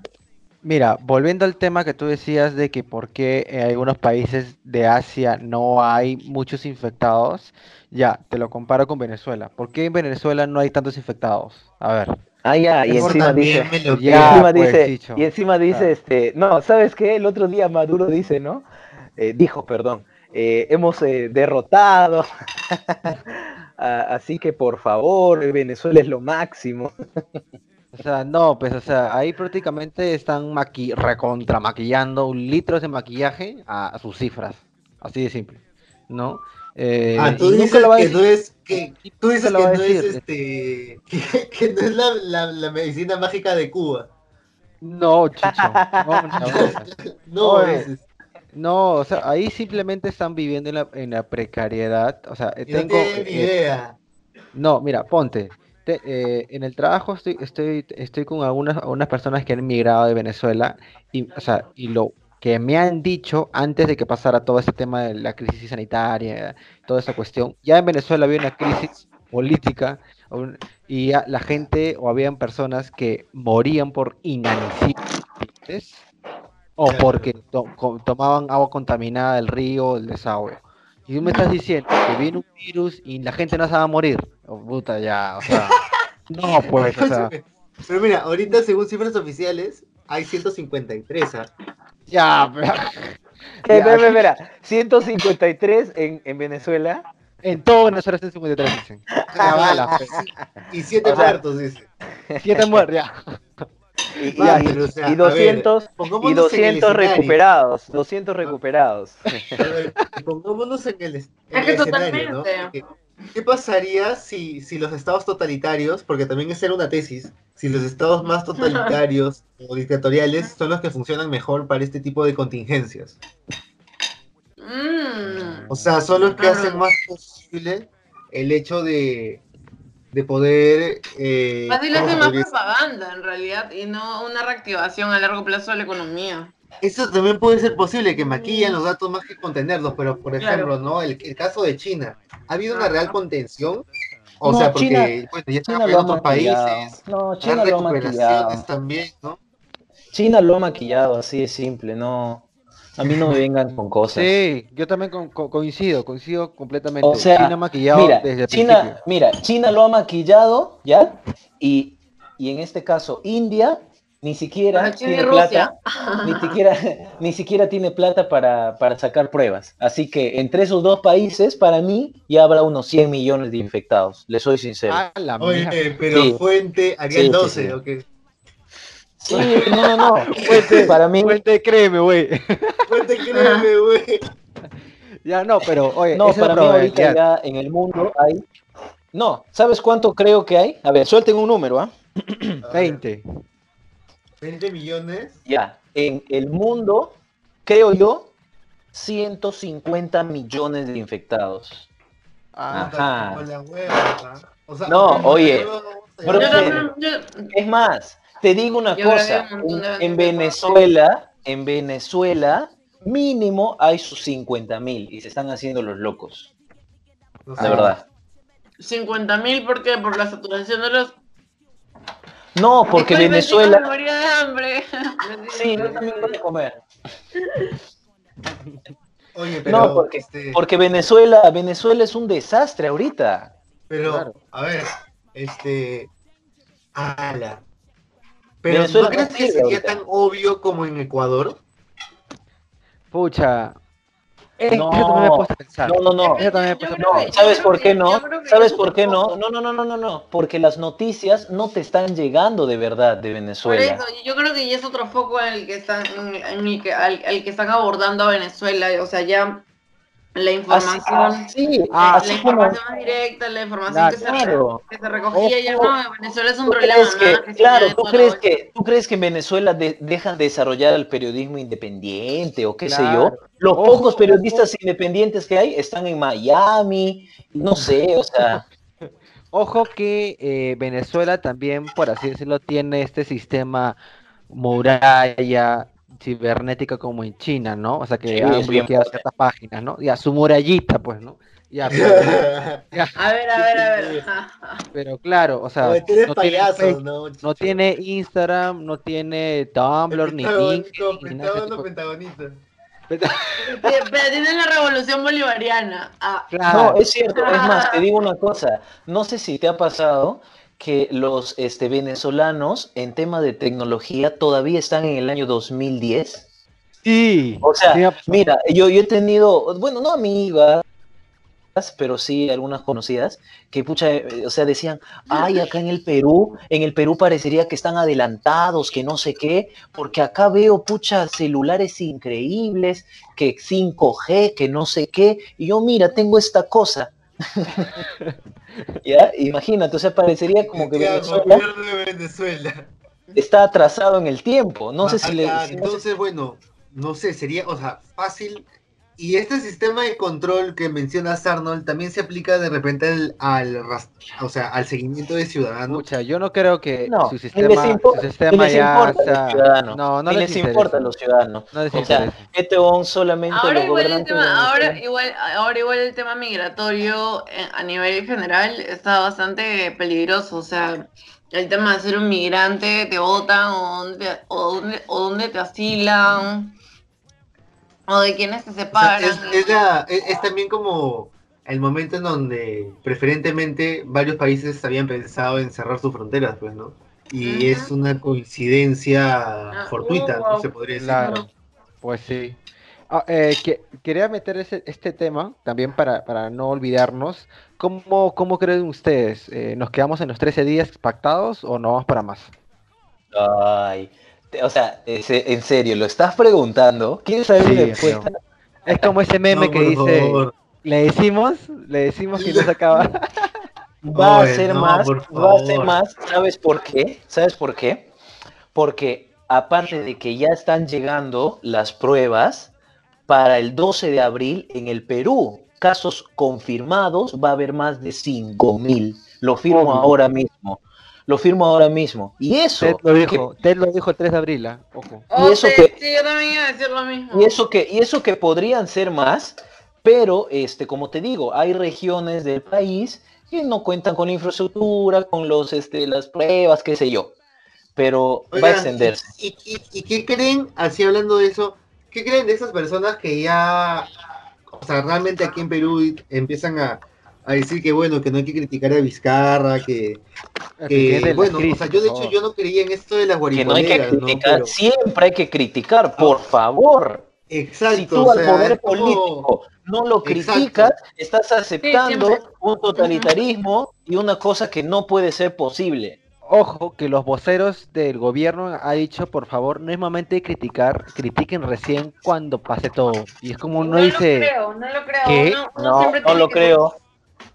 Mira, volviendo al tema que tú decías de que por qué en algunos países de Asia no hay muchos infectados, ya, te lo comparo con Venezuela. ¿Por qué en Venezuela no hay tantos infectados? A ver. Ah, ya, y encima dice, y Ya, encima pues, dice, dicho. y encima dice, Claro. este, no, ¿sabes qué? El otro día Maduro dice, ¿no? Eh, dijo, perdón, eh, hemos eh, derrotado, así que por favor, Venezuela es lo máximo. O sea, no, pues, o sea, ahí prácticamente están maqui recontra maquillando litros de maquillaje a, a sus cifras. Así de simple, ¿no? Eh, Ah, tú dices lo a que no es que tú dices que no es decir. este que, que no es la, la, la medicina mágica de Cuba. No, chicho. No, no, No, es, no, o sea, ahí simplemente están viviendo en la, en la precariedad. O sea, no tengo. ni eh, idea. No, mira, ponte. Te- eh, en el trabajo estoy, estoy, estoy con algunas, algunas personas que han emigrado de Venezuela y, o sea, y lo que me han dicho antes de que pasara todo este tema de la crisis sanitaria, toda esa cuestión, ya en Venezuela había una crisis política y ya la gente o habían personas que morían por inanición o porque to- tomaban agua contaminada del río o del desagüe. Y tú me estás diciendo que viene un virus y la gente no se va a morir. Oh, puta, ya, o sea. No, pues, o sea. Pero mira, ahorita según cifras oficiales hay 153. ¿ah? Ya, pero- Eh, Ya, espera, espera, espera, 153 en, en Venezuela. En todo Venezuela está en 53, dicen. Ya, bala, pues. Y 7 O sea, muertos, dice. Siete muertos, ya. Y, y- Va, y- o sea, y a ver, 200, y pongámonos en el 200 escenario. recuperados, 200 recuperados. Ver, pongámonos en el, es- en Es que el escenario, ¿no? totalmente. ¿Qué, pasaría si, si los estados totalitarios, porque también esa era una tesis, si los estados más totalitarios o dictatoriales son los que funcionan mejor para este tipo de contingencias? Mm. O sea, son los que hacen más posible el hecho de, de poder... Eh, Fácil ¿cómo hace se más podría decir? propaganda en realidad y no una reactivación a largo plazo de la economía. Eso también puede ser posible, que maquillan los datos más que contenerlos, pero por Claro. ejemplo, ¿no? El, el caso de China, ¿ha habido una real contención? O No, sea, porque China- bueno, ya están China lo ha apoyando otros maquillado. países, No, China lo ha maquillado. recuperaciones también, ¿no? China lo ha maquillado, así de simple, no. A mí no me vengan con cosas. Sí, yo también co- co- coincido, coincido completamente. O sea, China maquillado mira, desde el China, principio. mira, China lo ha maquillado, ¿ya? Y, y en este caso, India ni siquiera tiene plata, ni siquiera, ni siquiera tiene plata para, para sacar pruebas. Así que entre esos dos países, para mí, ya habrá unos 100 millones de infectados, le soy sincero. Ah, la Oye, pero Sí. fuente Arial Sí, sí, 12, sí. ¿o qué? Sí, no, no, no. para mí, Fuente, créeme, güey. Fuente, créeme, güey. Ya no, pero oye, no, para mí ahorita ya en el mundo hay... No, ¿sabes cuánto creo que hay? A ver, suelten un número, ¿ah? Ver, 20. 20 millones. Ya, en el mundo, creo yo, 150 millones de infectados. Ah, Ajá. Con la hueva, ¿ah? O sea, No, la oye, bro, no- yo- Es más, te digo una Yo cosa, un en, en. Venezuela, en Venezuela, mínimo hay sus 50 mil y se están haciendo los locos, No sé. verdad. 50 mil, ¿por qué? Por la saturación de los... No, porque Venezuela... me moría de hambre. Sí, yo también voy a comer. Oye, pero, No, porque, este, porque Venezuela, Venezuela es un desastre ahorita. pero, claro. a ver, este, ala. Pero Venezuela ¿no crees que sería ahorita. tan obvio como en Ecuador? pucha. Eh, No. Eso también me he puesto a pensar. No, no, no. Eso también me he Yo puesto a creo pensar. que- ¿Sabes por qué no? ¿Sabes por qué no? No, no, no, no, no, no. Porque las noticias no te están llegando de verdad de Por Venezuela. eso, yo creo que ya es otro foco en el que están, en el que, al, al que están abordando a Venezuela, o sea, ya la información, Sí, Ah, la información más directa, la información que, se, Claro. que se recogía, ya no, en Venezuela es un ¿Tú problema, crees que, ¿no? Que se claro, ¿tú crees que, ¿tú crees que en Venezuela de- dejan de desarrollar el periodismo independiente o qué sé yo? Los Ojo, pocos periodistas independientes que hay están en Miami, no sé, o sea, Ojo que eh, Venezuela también, por así decirlo, tiene este sistema muralla cibernética como en China, ¿no? O sea que Sí, han bloqueado ciertas páginas, ¿no? Ya, su murallita, pues, ¿no? Ya, pero, ya, A ver, a ver, a ver. pero claro, o sea, no tiene, ¿no? no tiene Instagram, no tiene Tumblr, ni LinkedIn, ni nada de ese tipo de- pentagonista. Pero tienen la revolución bolivariana. Ah, Claro. no, es cierto, es más, te digo una cosa, no sé si te ha pasado que los este, venezolanos en tema de tecnología todavía están en el año 2010. Sí, O sea, sí mira, yo, yo he tenido, bueno, no amigas, pero sí algunas conocidas, que pucha, eh, o sea, decían, ay, acá en el Perú, en el Perú parecería que están adelantados, que no sé qué, porque acá veo, pucha, celulares increíbles, que 5G, que no sé qué, y yo, mira, tengo esta cosa. ya, imagínate, o sea, parecería como que Venezuela de Venezuela. está atrasado en el tiempo. No sé si le... Ah, si no sé- Entonces, bueno, no sé, sería, o sea, fácil. Y este sistema de control que mencionas, Arnold, también se aplica de repente al, al, o sea, al seguimiento de ciudadanos. Mucha, yo no creo que No, su sistema, impo- su sistema les ya importa ciudadanos, no, no les, les interesa. importa a los ciudadanos. No les O sea, este on solamente Ahora los igual, el tema, ahora, igual, ahora igual el tema migratorio eh, a nivel general está bastante peligroso. O sea, el tema de ser un migrante, te votan o dónde, o dónde, o dónde te asilan, o de quiénes te O sea, separan. es, es la- es- es también como el momento en donde preferentemente varios países habían pensado en cerrar sus fronteras, pues, ¿no? Y Ujú. es una coincidencia Ah, fortuita, wow. ¿no? Se podría decir. Claro, pues sí. Ah, eh, que- quería meter ese, este tema también para, para no olvidarnos. ¿Cómo, cómo creen ustedes? Eh, ¿Nos quedamos en los 13 días pactados o no vamos para más? Ay, o sea, ese- en serio, ¿lo estás preguntando? ¿Quieres saber Sí, mi respuesta? Es como ese meme No, que dice, favor. le decimos, le decimos que no se acaba. Va Oye, a ser no, más, va a ser más, ¿sabes por qué? ¿Sabes por qué? Porque aparte de que ya están llegando las pruebas para el 12 de abril en el Perú, casos confirmados va a haber más de 5000. Lo firmo ahora mismo. Lo firmo ahora mismo. Y eso, Ted lo que- dijo, Ted lo dijo el 3 de abril, ¿ah? ojo. Oh, y eso sí, que- sí, yo también iba a decir lo mismo. Y eso que, y eso que podrían ser más, pero este, como te digo, hay regiones del país que no cuentan con infraestructura, con los, este, las pruebas, qué sé yo. Pero va a extenderse. ¿Y, y, y qué creen, así hablando de eso, qué creen de esas personas que ya, o sea, realmente aquí en Perú empiezan a, a decir que bueno, que no hay que criticar a Vizcarra, que, que bueno, o sea, yo de hecho yo no creía en esto de las Que no hay que ¿no? criticar, Pero- siempre hay que criticar, por favor. exacto, si tú o al sea, poder como- político no lo Exacto. criticas, estás aceptando un totalitarismo y una cosa que no puede ser posible. Ojo, que los voceros del gobierno ha dicho, por favor, no es momento de criticar, critiquen recién cuando pase todo. Y es como uno no dice, lo creo, no lo creo. ¿Qué? No, siempre no tiene lo que- creo.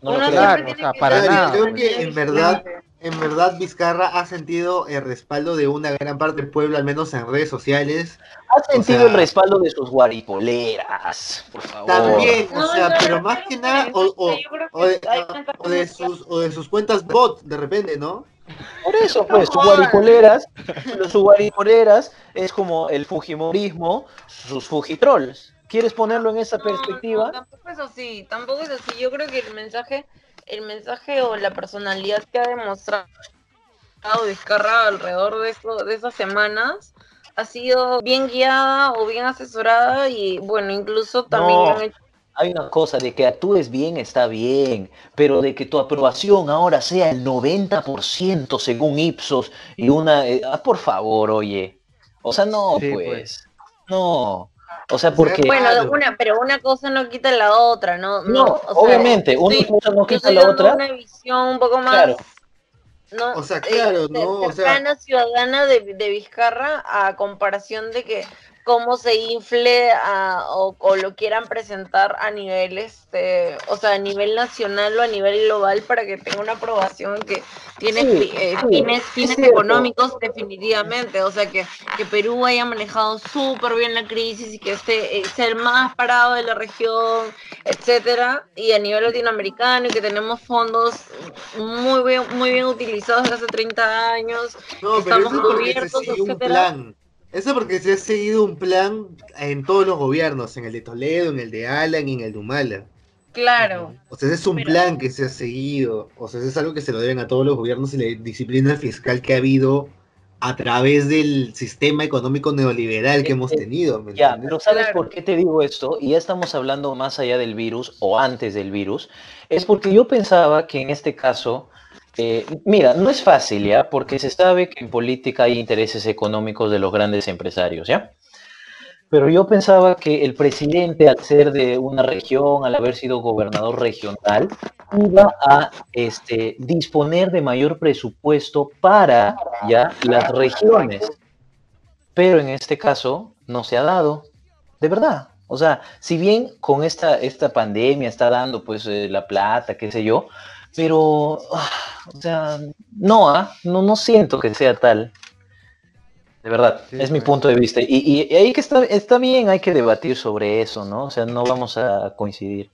No lo uno. Claro, o sea, para Claro, nada, creo que en verdad, en verdad Vizcarra ha sentido el respaldo de una gran parte del pueblo, al menos en redes sociales. Has sentido sea- el respaldo de sus guaripoleras, por favor. También, o sea, no, pero no, más que nada, o, o- o de, de sus, o de sus cuentas bot, de repente, ¿no? Por eso, pues, sus guaripoleras, sus guaripoleras es como el fujimorismo, sus fujitrolls. ¿Quieres ponerlo en esa No, perspectiva? no, tampoco es así, tampoco es así. Yo creo que el mensaje, el mensaje o la personalidad que ha demostrado Vizcarra alrededor de esto, de esas semanas, ha sido bien guiada o bien asesorada y bueno, incluso también No. lo han hecho Hay una cosa de que actúes bien está bien, pero de que tu aprobación ahora sea el 90% según Ipsos y una... eh, ah, por favor, oye. O sea, no, Sí, pues. pues. No. O sea, porque... Bueno, Claro. una, pero una cosa no quita la otra, ¿no? No, o sea, obviamente, una sí, cosa no quita la otra. Una visión un poco más, Claro. ¿no? O sea, claro, Eh, ¿no? O sea- ciudadana de, de Vizcarra a comparación de que cómo se infle o, lo quieran presentar a nivel este, o sea, a nivel nacional o a nivel global para que tenga una aprobación que tiene eh, fines, fines económicos definitivamente, o sea que, que Perú haya manejado súper bien la crisis y que esté eh, sea el más parado de la región, etcétera, y a nivel latinoamericano y que tenemos fondos muy bien, muy bien utilizados desde hace 30 años, no, estamos cubiertos, etcétera. Eso porque se ha seguido un plan en todos los gobiernos, en el de Toledo, en el de Alan y en el de Humala. Claro. O sea, es un plan que se ha seguido. O sea, es algo que se lo deben a todos los gobiernos y la disciplina fiscal que ha habido a través del sistema económico neoliberal que hemos tenido. ya, pero ¿sabes por qué te digo esto? Y ya estamos hablando más allá del virus o antes del virus. Es porque yo pensaba que en este caso eh, mira, no es fácil, ¿ya? Porque se sabe que en política hay intereses económicos de los grandes empresarios, ¿ya? Pero yo pensaba que el presidente, al ser de una región, al haber sido gobernador regional, iba a este, disponer de mayor presupuesto para ya las regiones. Pero en este caso no se ha dado, de verdad. O sea, si bien con esta, esta pandemia está dando pues eh, la plata, qué sé yo, pero, ah, o sea, no, ¿ah? no, no siento que sea tal. De verdad, es mi punto de vista. Y, y, ahí que está, está bien, hay que debatir sobre eso, ¿no? O sea, no vamos a coincidir.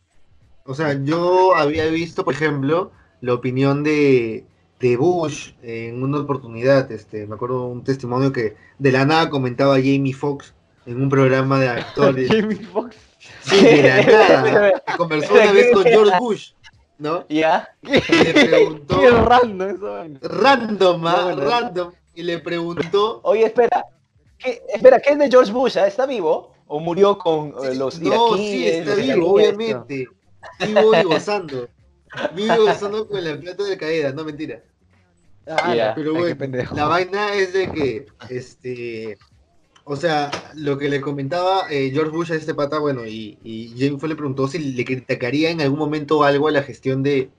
O sea, yo había visto, por ejemplo, la opinión de, de Bush en una oportunidad. Este, me acuerdo un testimonio que de la nada comentaba Jamie Foxx en un programa de actores. Jamie Foxx. Sí, de la nada. conversó una vez con George Bush. ¿No? ¿Ya? Y le preguntó. Qué random eso. Random, ¿ah? random. Y le preguntó. Oye, espera. ¿Qué, espera, ¿qué es de George Bush? ¿ah? ¿Está vivo? ¿O murió con eh, los No, sí, está vivo, obviamente. Vivo y gozando. Vivo gozando con la plata de caída, no mentira. Ah, pero bueno, la vaina es de que este o sea, lo que le comentaba eh, George Bush a este pata, bueno, y, y James le preguntó si le criticaría en algún momento algo a la gestión de,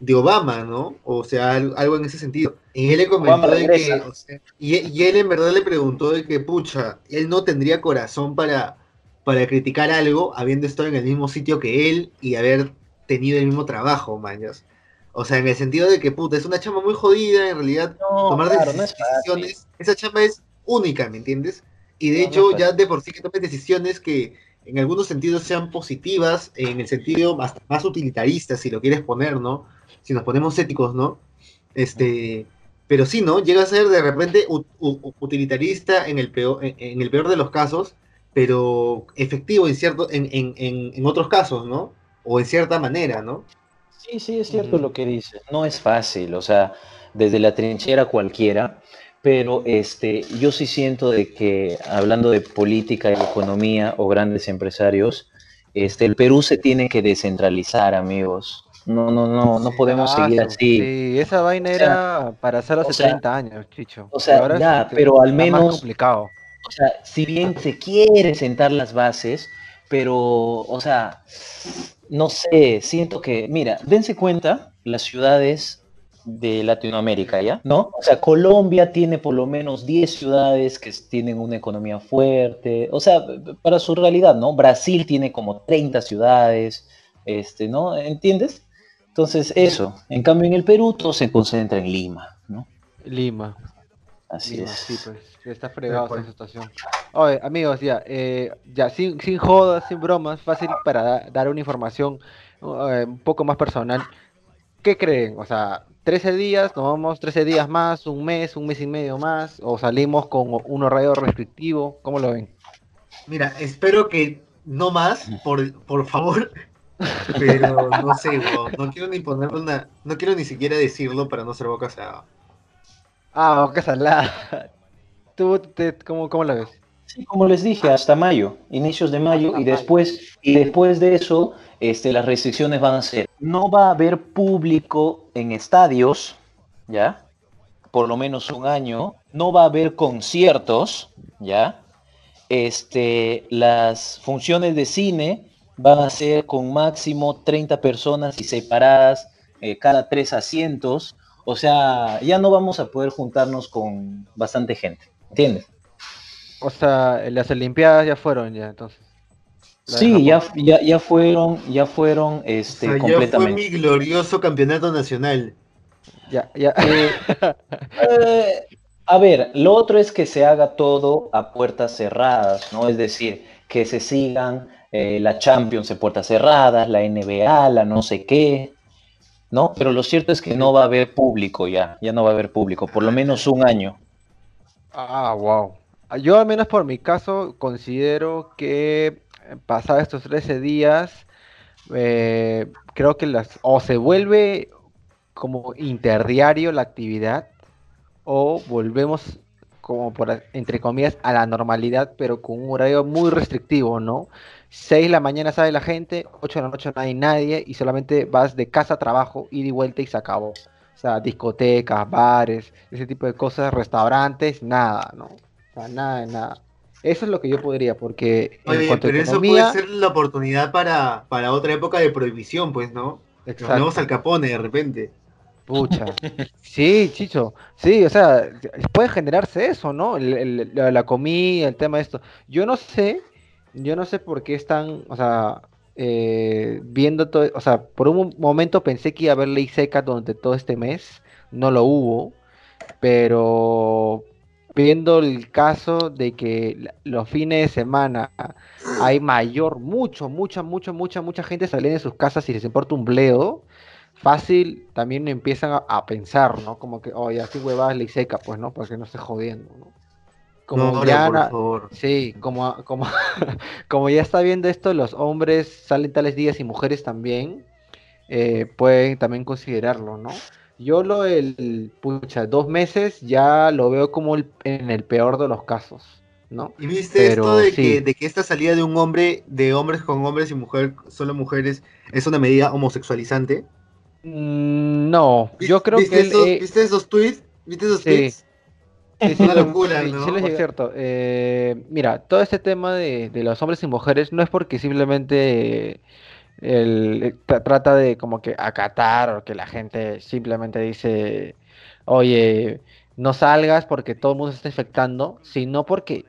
de Obama, ¿no? O sea, algo en ese sentido. Y él le comentó de que, y, él en verdad le preguntó de que, pucha, él no tendría corazón para, para criticar algo habiendo estado en el mismo sitio que él y haber tenido el mismo trabajo, maños. O sea, en el sentido de que, puta, es una chamba muy jodida, en realidad, tomar decisiones, esa chamba es única, ¿me entiendes? Y de hecho, ya de por sí que tomes decisiones que en algunos sentidos sean positivas, en el sentido más, más utilitarista, si lo quieres poner, ¿no? Si nos ponemos éticos, ¿no? Este, pero sí, ¿no? Llega a ser de repente utilitarista en el peor, en, el peor de los casos, pero efectivo en cierto, en, en, en, otros casos, ¿no? O en cierta manera, ¿no? Sí, sí, es cierto lo que dice. No es fácil, o sea, desde la trinchera cualquiera pero este, yo sí siento de que hablando de política y economía o grandes empresarios, este, el Perú se tiene que descentralizar, amigos. No, no, no, no podemos seguir así. Sí, esa vaina era para hacer hace 30 años, Chicho. O sea, ya, pero al menos. complicado. O sea, si bien se quiere sentar las bases, pero, o sea, no sé, siento que, mira, dense cuenta, las ciudades de Latinoamérica, ¿ya? ¿No? O sea, Colombia tiene por lo menos 10 ciudades que tienen una economía fuerte, o sea, para su realidad, ¿no? Brasil tiene como 30 ciudades, este, ¿no? ¿Entiendes? Entonces, eso. En cambio, en el Perú todo se concentra en Lima, ¿no? Lima. Así es. Sí, pues, está fregado esa situación. Oye, amigos, ya, eh, ya, sin, sin jodas, sin bromas, fácil para dar una información eh, un poco más personal. ¿Qué creen? O sea, 13 días, nos vamos 13 días más, un mes, un mes y medio más, o salimos con un horario restrictivo, ¿cómo lo ven? Mira, espero que no más, por, por favor, pero no sé, no quiero ni ponerle una, no quiero ni siquiera decirlo para no ser boca salada. Ah, boca salada. ¿Tú te, cómo, cómo la ves? Sí, como les dije, hasta mayo, inicios de mayo, y después, y después de eso este, las restricciones van a ser, no va a haber público en estadios, ¿ya? Por lo menos un año, no va a haber conciertos, ¿ya? Este, las funciones de cine van a ser con máximo 30 personas y separadas eh, cada tres asientos, o sea, ya no vamos a poder juntarnos con bastante gente, ¿entiendes? O sea, las Olimpiadas ya fueron ya, entonces. Sí, ya, ya, ya fueron, ya fueron este, o sea, completamente. Ya fue mi glorioso campeonato nacional. Ya, ya. Eh, eh, a ver, lo otro es que se haga todo a puertas cerradas, ¿no? Es decir, que se sigan eh, la Champions en puertas cerradas, la NBA, la no sé qué, ¿no? Pero lo cierto es que no va a haber público ya, ya no va a haber público, por lo menos un año. Ah, wow. Yo al menos por mi caso considero que pasado estos 13 días, eh, creo que las o se vuelve como interdiario la actividad o volvemos como por entre comillas a la normalidad pero con un horario muy restrictivo, ¿no? 6 de la mañana sale la gente, 8 de la noche no hay nadie y solamente vas de casa a trabajo, ida y vuelta y se acabó. O sea, discotecas, bares, ese tipo de cosas, restaurantes, nada, ¿no? O sea, nada, nada. Eso es lo que yo podría, porque en pero eso puede ser la oportunidad para, para otra época de prohibición, pues, ¿no? Exacto. Nos al Capone de repente. Pucha. Sí, Chicho. Sí, o sea, puede generarse eso, ¿no? la, comida, el tema de esto. Yo no sé, yo no sé por qué están, o sea, eh, viendo todo, o sea, por un momento pensé que iba a haber ley seca durante todo este mes, no lo hubo, pero viendo el caso de que los fines de semana hay mayor, mucho, mucha, mucha, mucha, mucha gente saliendo de sus casas y les importa un bledo, fácil también empiezan a, pensar, ¿no? Como que, oye, así huevadas le seca, pues, ¿no? Porque no esté jodiendo, ¿no? Como ya, sí, como, como, como ya está viendo esto, los hombres salen tales días y mujeres también, eh, pueden también considerarlo, ¿no? Yo lo el, pucha, dos meses ya lo veo como en el peor de los casos, ¿no? ¿Y viste esto de, que, de que esta salida de un hombre, de hombres con hombres y mujer, solo mujeres, es una medida homosexualizante? Mm, no, yo creo que... Esos, eh, ¿Viste esos tweets? ¿Viste esos tweets? es una locura, ¿no? Sí, es cierto. Eh, mira, todo este tema de, de, los hombres y mujeres no es porque simplemente el, eh, trata de como que acatar o que la gente simplemente dice, oye, no salgas porque todo el mundo se está infectando, sino porque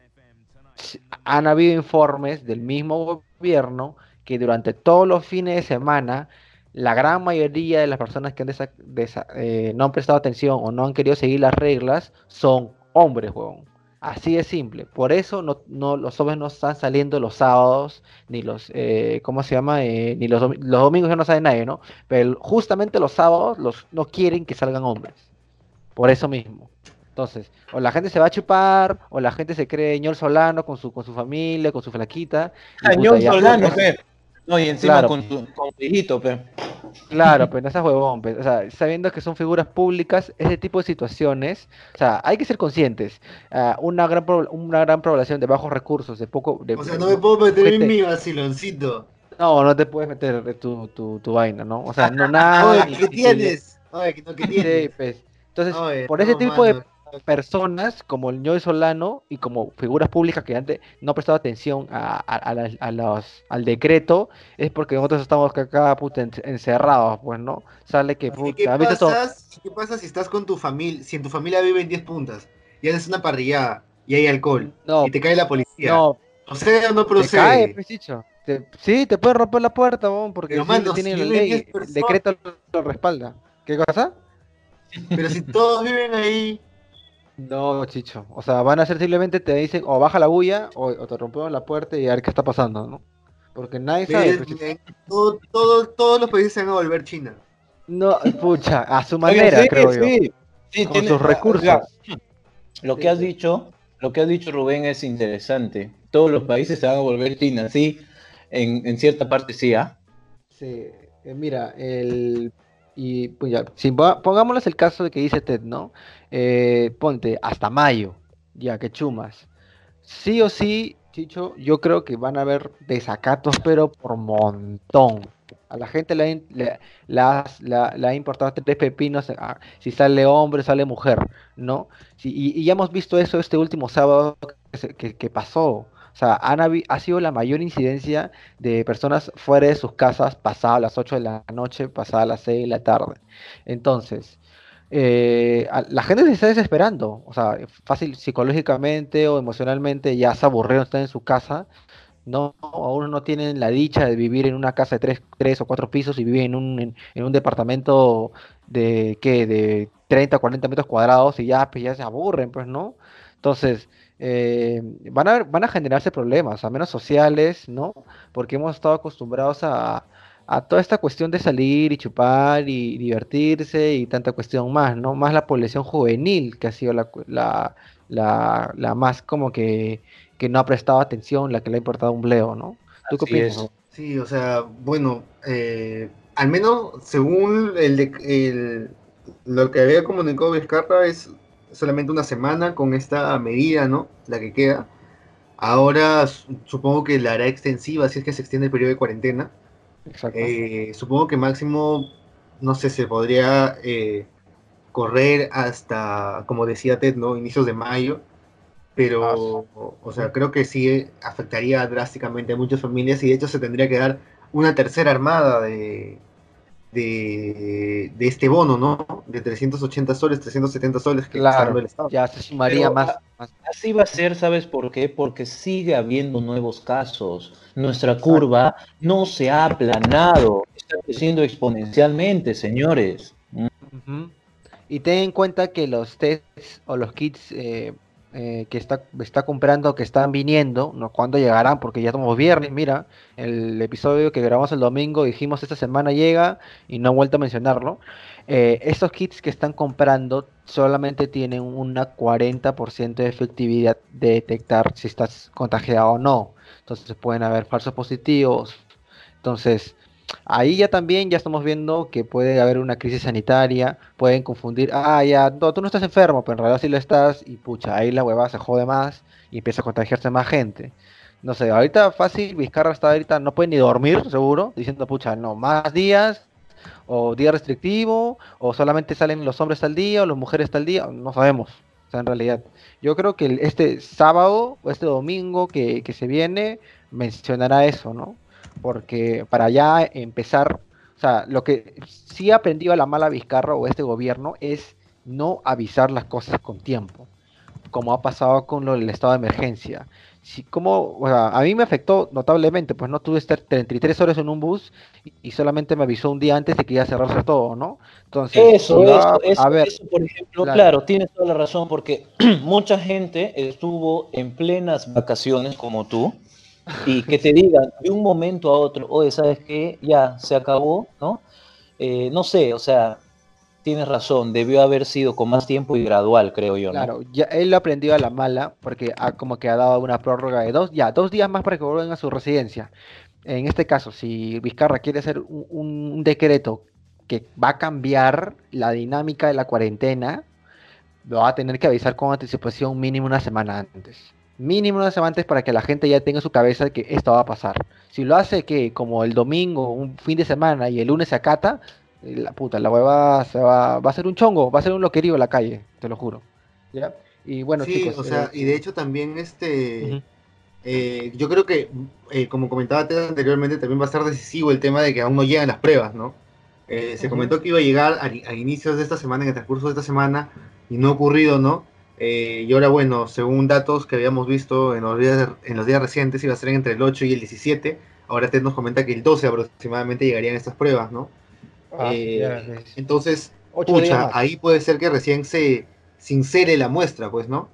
han habido informes del mismo gobierno que durante todos los fines de semana la gran mayoría de las personas que han eh, no han prestado atención o no han querido seguir las reglas son hombres, huevón. Así de simple. Por eso no, no, los hombres no están saliendo los sábados, ni los, eh, ¿cómo se llama? Eh, ni los, los, domingos ya no sale nadie, ¿no? Pero justamente los sábados los, no quieren que salgan hombres. Por eso mismo. Entonces, o la gente se va a chupar, o la gente se cree ñol solano con su, con su familia, con su flaquita. Ah, ñol solano, no, y encima con, tu, con hijito, pe. Claro, pero no seas huevón, o sea, sabiendo que son figuras públicas, ese tipo de situaciones, o sea, hay que ser conscientes. Uh, una gran una gran población de bajos recursos, de poco... De, o sea, no me puedo meter en mi vaciloncito. No, no te puedes meter tu, tu, tu vaina, ¿no? O sea, no nada... Oye, ¿qué tienes? Oye, ¿qué tienes? Sí, pues. Entonces, por ese tipo de personas como el ñoy Solano y como figuras públicas que antes no han prestado atención a, a, los, al decreto, es porque nosotros estamos acá puta, encerrados, pues, ¿no? Sale que puta. ¿Qué, pasa, ¿Qué pasa si estás con tu familia, si en tu familia viven 10 puntas y haces una parrillada y hay alcohol y te cae la policía? No. O sea, no procede. Te cae, pues, te, sí, te puede romper la puerta, porque si tiene la ley, el decreto lo respalda. ¿Qué cosa? Pero si todos viven ahí no, Chicho. O sea, van a ser simplemente te dicen o baja la bulla o, te rompemos la puerta y a ver qué está pasando, ¿no? Porque nadie sabe. Pues, todos los países se van a volver China. No, pucha, a su manera, creo yo. Sí, con sus recursos. lo que has dicho, lo que has dicho Rubén es interesante. Todos los países se van a volver China, sí. En, en cierta parte sí, ¿ah? Sí, eh, mira, el y pues ya, si, pongámosles el caso de que dice Ted, ¿no? Eh, ponte hasta mayo, ya que chumas. Sí o sí, Chicho, yo creo que van a haber desacatos, pero por montón. A la gente le, ha importado tres pepinos ah, si sale hombre, sale mujer, ¿no? y, ya hemos visto eso este último sábado que pasó. O sea, ha sido la mayor incidencia de personas fuera de sus casas pasadas las 8 de la noche, pasadas las 6 de la tarde. Entonces, eh, la gente se está desesperando, o sea, fácil psicológicamente o emocionalmente ya se aburrieron, están en su casa, no, aún no tienen la dicha de vivir en una casa de tres, tres o cuatro pisos y viven en un, en, un departamento de, ¿qué? De 30, 40 metros cuadrados y ya, pues ya se aburren, pues, ¿no? Entonces, eh, van, a, van a generarse problemas, a menos sociales, ¿no? Porque hemos estado acostumbrados a, a toda esta cuestión de salir y chupar y divertirse y tanta cuestión más, ¿no? Más la población juvenil que ha sido la, la, la, la más como que, que, no ha prestado atención, la que le ha importado un bleo, ¿no? ¿Tú qué opinas? Sí, o sea, bueno, eh, al menos según el, el, lo que había comunicado Vizcarra es solamente una semana con esta medida, ¿no? La que queda. Ahora supongo que la hará extensiva si es que se extiende el periodo de cuarentena eh, supongo que máximo, no sé, se podría eh, correr hasta, como decía Ted, ¿no? Inicios de mayo. Pero, o sea, creo que sí afectaría drásticamente a muchas familias y de hecho se tendría que dar una tercera armada de, de, este bono, ¿no? De 380 soles, 370 soles que está dando el Estado. Ya se sumaría más, Así va a ser, ¿sabes por qué? Porque sigue habiendo nuevos casos. Nuestra curva no se ha aplanado, está creciendo exponencialmente, señores. Y ten en cuenta que los tests o los kits eh, eh, que está, está comprando, que están viniendo, ¿no? ¿Cuándo llegarán? Porque ya estamos viernes, mira, el episodio que grabamos el domingo dijimos esta semana llega y no he vuelto a mencionarlo. Eh, estos kits que están comprando solamente tienen una 40% de efectividad de detectar si estás contagiado o no. Entonces pueden haber falsos positivos. Entonces, ahí ya también ya estamos viendo que puede haber una crisis sanitaria, pueden confundir, ah, ya, no, tú no estás enfermo, pero en realidad sí lo estás, y pucha, ahí la hueva se jode más y empieza a contagiarse más gente. No sé, ahorita fácil, Vizcarra está ahorita, no puede ni dormir, seguro, diciendo, pucha, no, más días, o día restrictivo, o solamente salen los hombres al día, o las mujeres al día, no sabemos, o sea, en realidad. Yo creo que este sábado o este domingo que, que se viene mencionará eso, ¿no? Porque para ya empezar, o sea, lo que sí ha aprendido a la mala Vizcarra o este gobierno es no avisar las cosas con tiempo, como ha pasado con lo del estado de emergencia. Si, como, o sea, a mí me afectó notablemente, pues no tuve estar 33 horas en un bus y, solamente me avisó un día antes de que iba a cerrarse todo, ¿no? Entonces, eso, eso, a ver, por ejemplo, claro. tienes toda la razón, porque mucha gente estuvo en plenas vacaciones como tú, y que te digan de un momento a otro, oye, ¿sabes qué? Ya, se acabó, ¿no? Eh, no sé, o sea, tienes razón, debió haber sido con más tiempo y gradual, creo yo. Claro, ya él lo aprendió a la mala, porque ha, como que ha dado una prórroga de dos, ya, dos días más para que vuelvan a su residencia. En este caso, si Vizcarra quiere hacer un, un decreto que va a cambiar la dinámica de la cuarentena, lo va a tener que avisar con anticipación mínimo una semana antes mínimo una semana antes para que la gente ya tenga en su cabeza que esto va a pasar. Si lo hace que como el domingo, un fin de semana y el lunes se acata, eh, la puta, la hueva se va, va a ser un chongo, va a ser un loquerío en la calle, te lo juro. ¿Ya? Y bueno, sí, o sea, eh, y de hecho también este eh, yo creo que como comentaba anteriormente, también va a ser decisivo el tema de que aún no llegan las pruebas, ¿no? se comentó que iba a llegar a, a, inicios de esta semana, en el transcurso de esta semana, y no ha ocurrido, ¿no? Eh, y ahora, bueno, según datos que habíamos visto en los, días, en los días recientes, iba a ser entre el 8 y el 17. Ahora Ted nos comenta que el 12 aproximadamente llegarían estas pruebas, ¿no? Ah, eh, entonces, pucha, ahí puede ser que recién se sincere la muestra, pues, ¿no?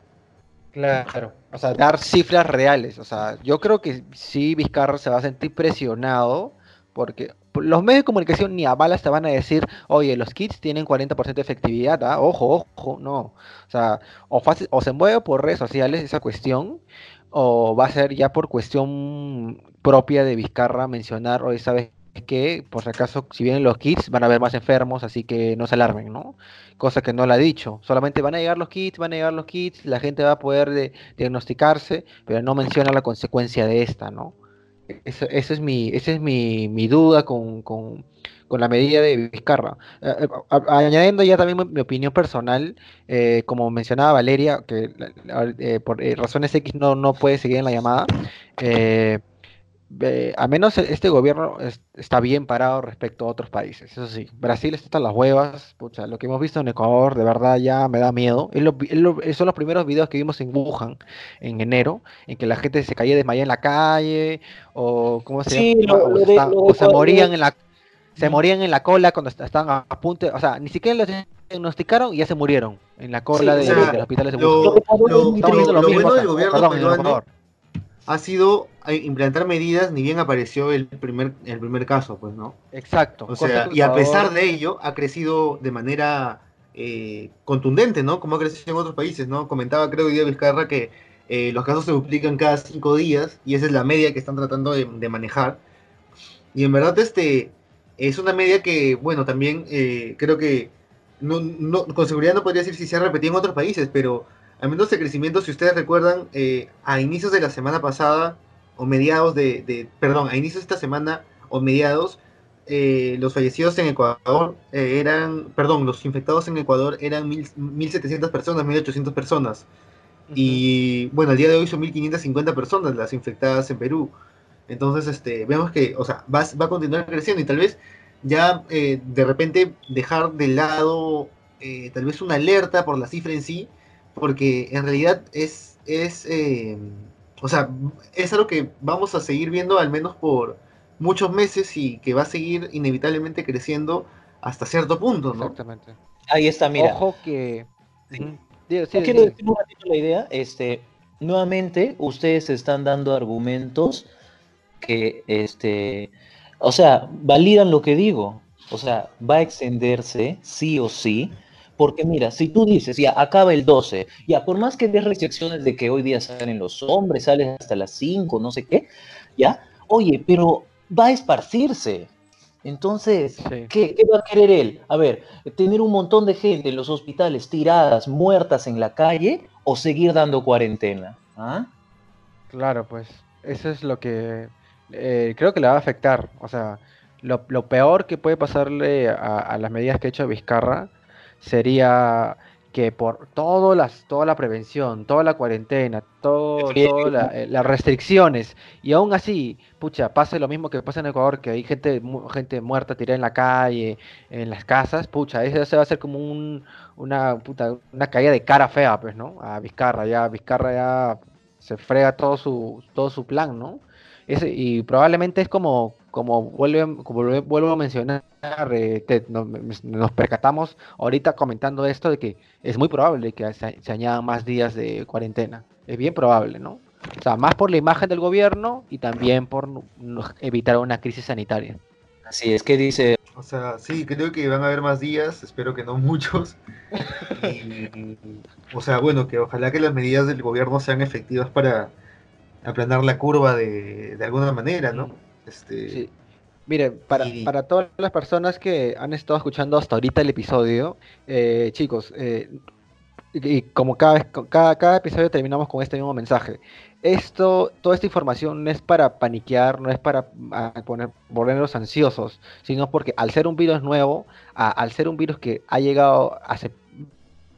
Claro, o sea, dar cifras reales. O sea, yo creo que sí Vizcarra se va a sentir presionado porque los medios de comunicación ni a balas te van a decir, oye, los kits tienen 40% de efectividad, ¿ah? ojo, ojo, no. O sea, o, fácil, o se mueve por redes sociales esa cuestión, o va a ser ya por cuestión propia de Vizcarra mencionar, oye, ¿sabes qué? Por si acaso, si vienen los kits, van a haber más enfermos, así que no se alarmen, ¿no? Cosa que no la ha dicho. Solamente van a llegar los kits, van a llegar los kits, la gente va a poder diagnosticarse, pero no menciona la consecuencia de esta, ¿no? Esa, es mi, esa es mi, mi duda con, con, con, la medida de Vizcarra. Eh, eh, añadiendo ya también mi, opinión personal, eh, como mencionaba Valeria, que por razones X no, no puede seguir en la llamada, eh, al menos e, este gobierno está bien parado respecto a otros países. Eso sí, Brasil está en las huevas. Pucha, lo que hemos visto en Ecuador, de verdad ya me da miedo. son los primeros videos que vimos en Wuhan en enero, en que la gente se caía desmayada en la calle, o cómo se o, se morían en la se morían en la cola cuando estaban a, punto, o sea, ni siquiera los diagnosticaron y ya se murieron en la cola de, los hospitales de Wuhan. Lo, bueno del gobierno ha sido implantar medidas, ni bien apareció el primer, el primer caso, pues, ¿no? Exacto. O sea, y a pesar de ello, ha crecido de manera eh, contundente, ¿no? Como ha crecido en otros países, ¿no? Comentaba, creo, día Vizcarra que eh, los casos se duplican cada cinco días y esa es la media que están tratando de, manejar. Y en verdad, este es una media que, bueno, también eh, creo que no, no, con seguridad no podría decir si se ha repetido en otros países, pero al menos el crecimiento, si ustedes recuerdan, eh, a inicios de la semana pasada, o mediados de, perdón, a inicios de esta semana, o mediados, eh, los fallecidos en Ecuador eh, eran, perdón, los infectados en Ecuador eran 1.700 personas, 1.800 personas. Y bueno, al día de hoy son 1.550 personas las infectadas en Perú. Entonces, este, vemos que, o sea, va, va a continuar creciendo y tal vez ya de repente dejar de lado tal vez una alerta por la cifra en sí, porque en realidad es, es eh, o sea, es algo que vamos a seguir viendo al menos por muchos meses y que va a seguir inevitablemente creciendo hasta cierto punto, ¿no? Exactamente. Ahí está, mira. Ojo que... quiero decir un ratito la idea, este, nuevamente ustedes están dando argumentos que, este, o sea, validan lo que digo, o sea, va a extenderse sí o sí, porque mira, si tú dices, ya acaba el 12, ya por más que des restricciones de que hoy día salen los hombres, salen hasta las 5, no sé qué, ya, oye, pero va a esparcirse. Entonces, ¿qué, va a querer él? A ver, tener un montón de gente en los hospitales tiradas, muertas en la calle, o seguir dando cuarentena. ¿Ah? Claro, pues eso es lo que eh, creo que le va a afectar. O sea, lo, peor que puede pasarle a, a, las medidas que ha hecho Vizcarra sería que por todo las, toda la prevención, toda la cuarentena, todo, todas eh, las restricciones, y aún así, pucha, pase lo mismo que pasa en Ecuador, que hay gente, gente muerta tirada en la calle, en las casas, pucha, eso va a ser como un, una, puta, una caída de cara fea, pues, ¿no? A Vizcarra, ya, Vizcarra ya se frega todo su, todo su plan, ¿no? y probablemente es como, como, vuelve, como vuelvo a mencionar, eh, nos, percatamos ahorita comentando esto de que es muy probable que se, añadan más días de cuarentena. Es bien probable, ¿no? O sea, más por la imagen del gobierno y también por evitar una crisis sanitaria. Así es que dice... O sea, sí, creo que van a haber más días, espero que no muchos. o sea, bueno, que ojalá que las medidas del gobierno sean efectivas para aplanar la curva de, de alguna manera, ¿no? Este... Sí. Mire, para, para todas las personas que han estado escuchando hasta ahorita el episodio, eh, chicos, eh, y como cada, vez, cada, cada episodio terminamos con este mismo mensaje. Esto, toda esta información no es para paniquear, no es para ah, poner, volvernos ansiosos, sino porque al ser un virus nuevo, al ser un virus que ha llegado hace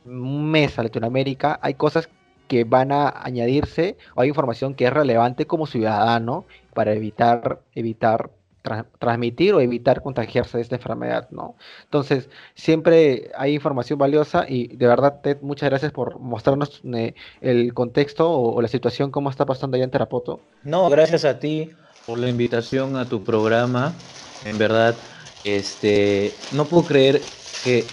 un mes a Latinoamérica, hay cosas que van a añadirse o hay información que es relevante como ciudadano para evitar, evitar transmitir o evitar contagiarse de esta enfermedad, ¿no? Entonces, siempre hay información valiosa y de verdad, Ted, muchas gracias por mostrarnos eh, el contexto o, la situación, cómo está pasando allá en Terapoto. No, gracias a ti por la invitación a tu programa. En verdad, este, no puedo creer que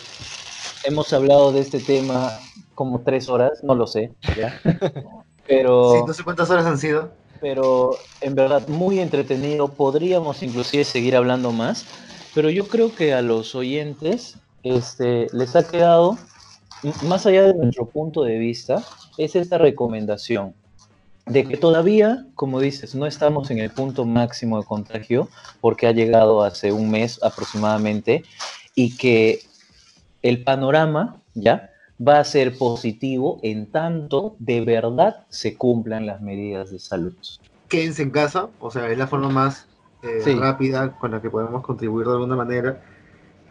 hemos hablado de este tema como tres horas, no lo sé, ¿ya? Pero... Sí, no sé cuántas horas han sido. Pero en verdad muy entretenido, podríamos inclusive seguir hablando más, pero yo creo que a los oyentes este, les ha quedado, más allá de nuestro punto de vista, es esta recomendación de que todavía, como dices, no estamos en el punto máximo de contagio porque ha llegado hace un mes aproximadamente y que el panorama, ¿ya? Va a ser positivo en tanto de verdad se cumplan las medidas de salud. Quédense en casa, o sea, es la forma más eh, rápida con la que podemos contribuir de alguna manera.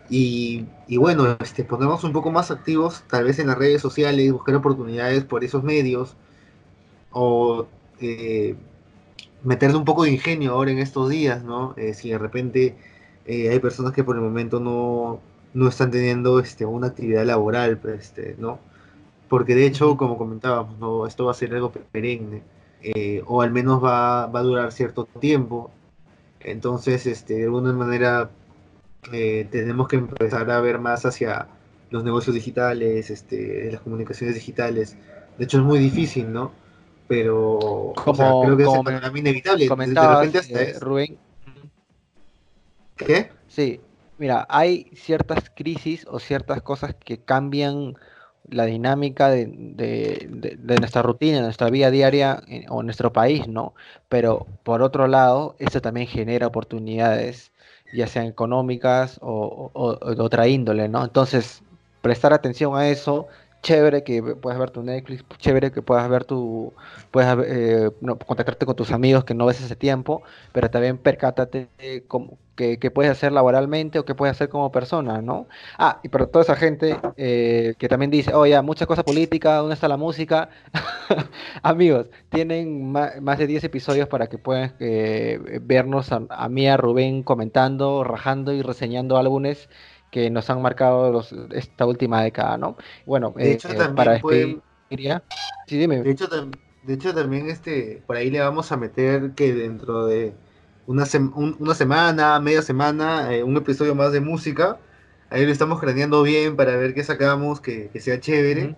Y, bueno, este, ponemos un poco más activos, tal vez en las redes sociales, buscar oportunidades por esos medios, o eh, meterle un poco de ingenio ahora en estos días, ¿no? Eh, si de repente eh, hay personas que por el momento no, no están teniendo este, una actividad laboral, este, ¿no? Porque de hecho, como comentábamos, ¿no? esto va a ser algo perenne, eh, o al menos va, va, a durar cierto tiempo. Entonces, este, de alguna manera, tenemos que empezar a ver más hacia los negocios digitales, este, las comunicaciones digitales. De hecho, es muy difícil, ¿no? Pero como, creo que es inevitable. Comentabas, de repente eh, Rubén. ¿Qué? Sí, mira, hay ciertas crisis o ciertas cosas que cambian la dinámica de, de, nuestra rutina, de nuestra vida diaria o nuestro país, ¿no? Pero por otro lado, esto también genera oportunidades, ya sean económicas o, o de otra índole, ¿no? Entonces, prestar atención a eso chévere que puedas ver tu Netflix, chévere que puedas ver tu, puedas eh, contactarte con tus amigos que no ves ese tiempo, pero también percátate como, que, puedes hacer laboralmente o que puedes hacer como persona, ¿no? Ah, y para toda esa gente eh, que también dice, oye, oh, mucha cosa política, ¿dónde está la música? Amigos, tienen más, de 10 episodios para que puedan eh, vernos a, a mí, a Rubén comentando, rajando y reseñando álbumes que nos han marcado esta última década, ¿no? Bueno, de hecho, eh, para sí, dime. De hecho, de hecho, también este, por ahí le vamos a meter que dentro de una, una semana, media semana, eh, un episodio más de música. Ahí lo estamos craneando bien para ver qué sacamos, que, sea chévere.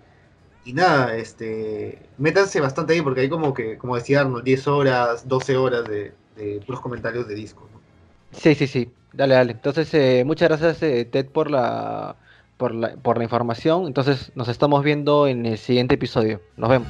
Y nada, este, métanse bastante ahí porque hay como que, como decía Arnold, 10 horas, 12 horas de, de puros comentarios de discos. Sí, sí, sí. Dale, dale. Entonces, eh, muchas gracias, eh, Ted, por la, por la, por la información. Entonces, nos estamos viendo en el siguiente episodio. Nos vemos.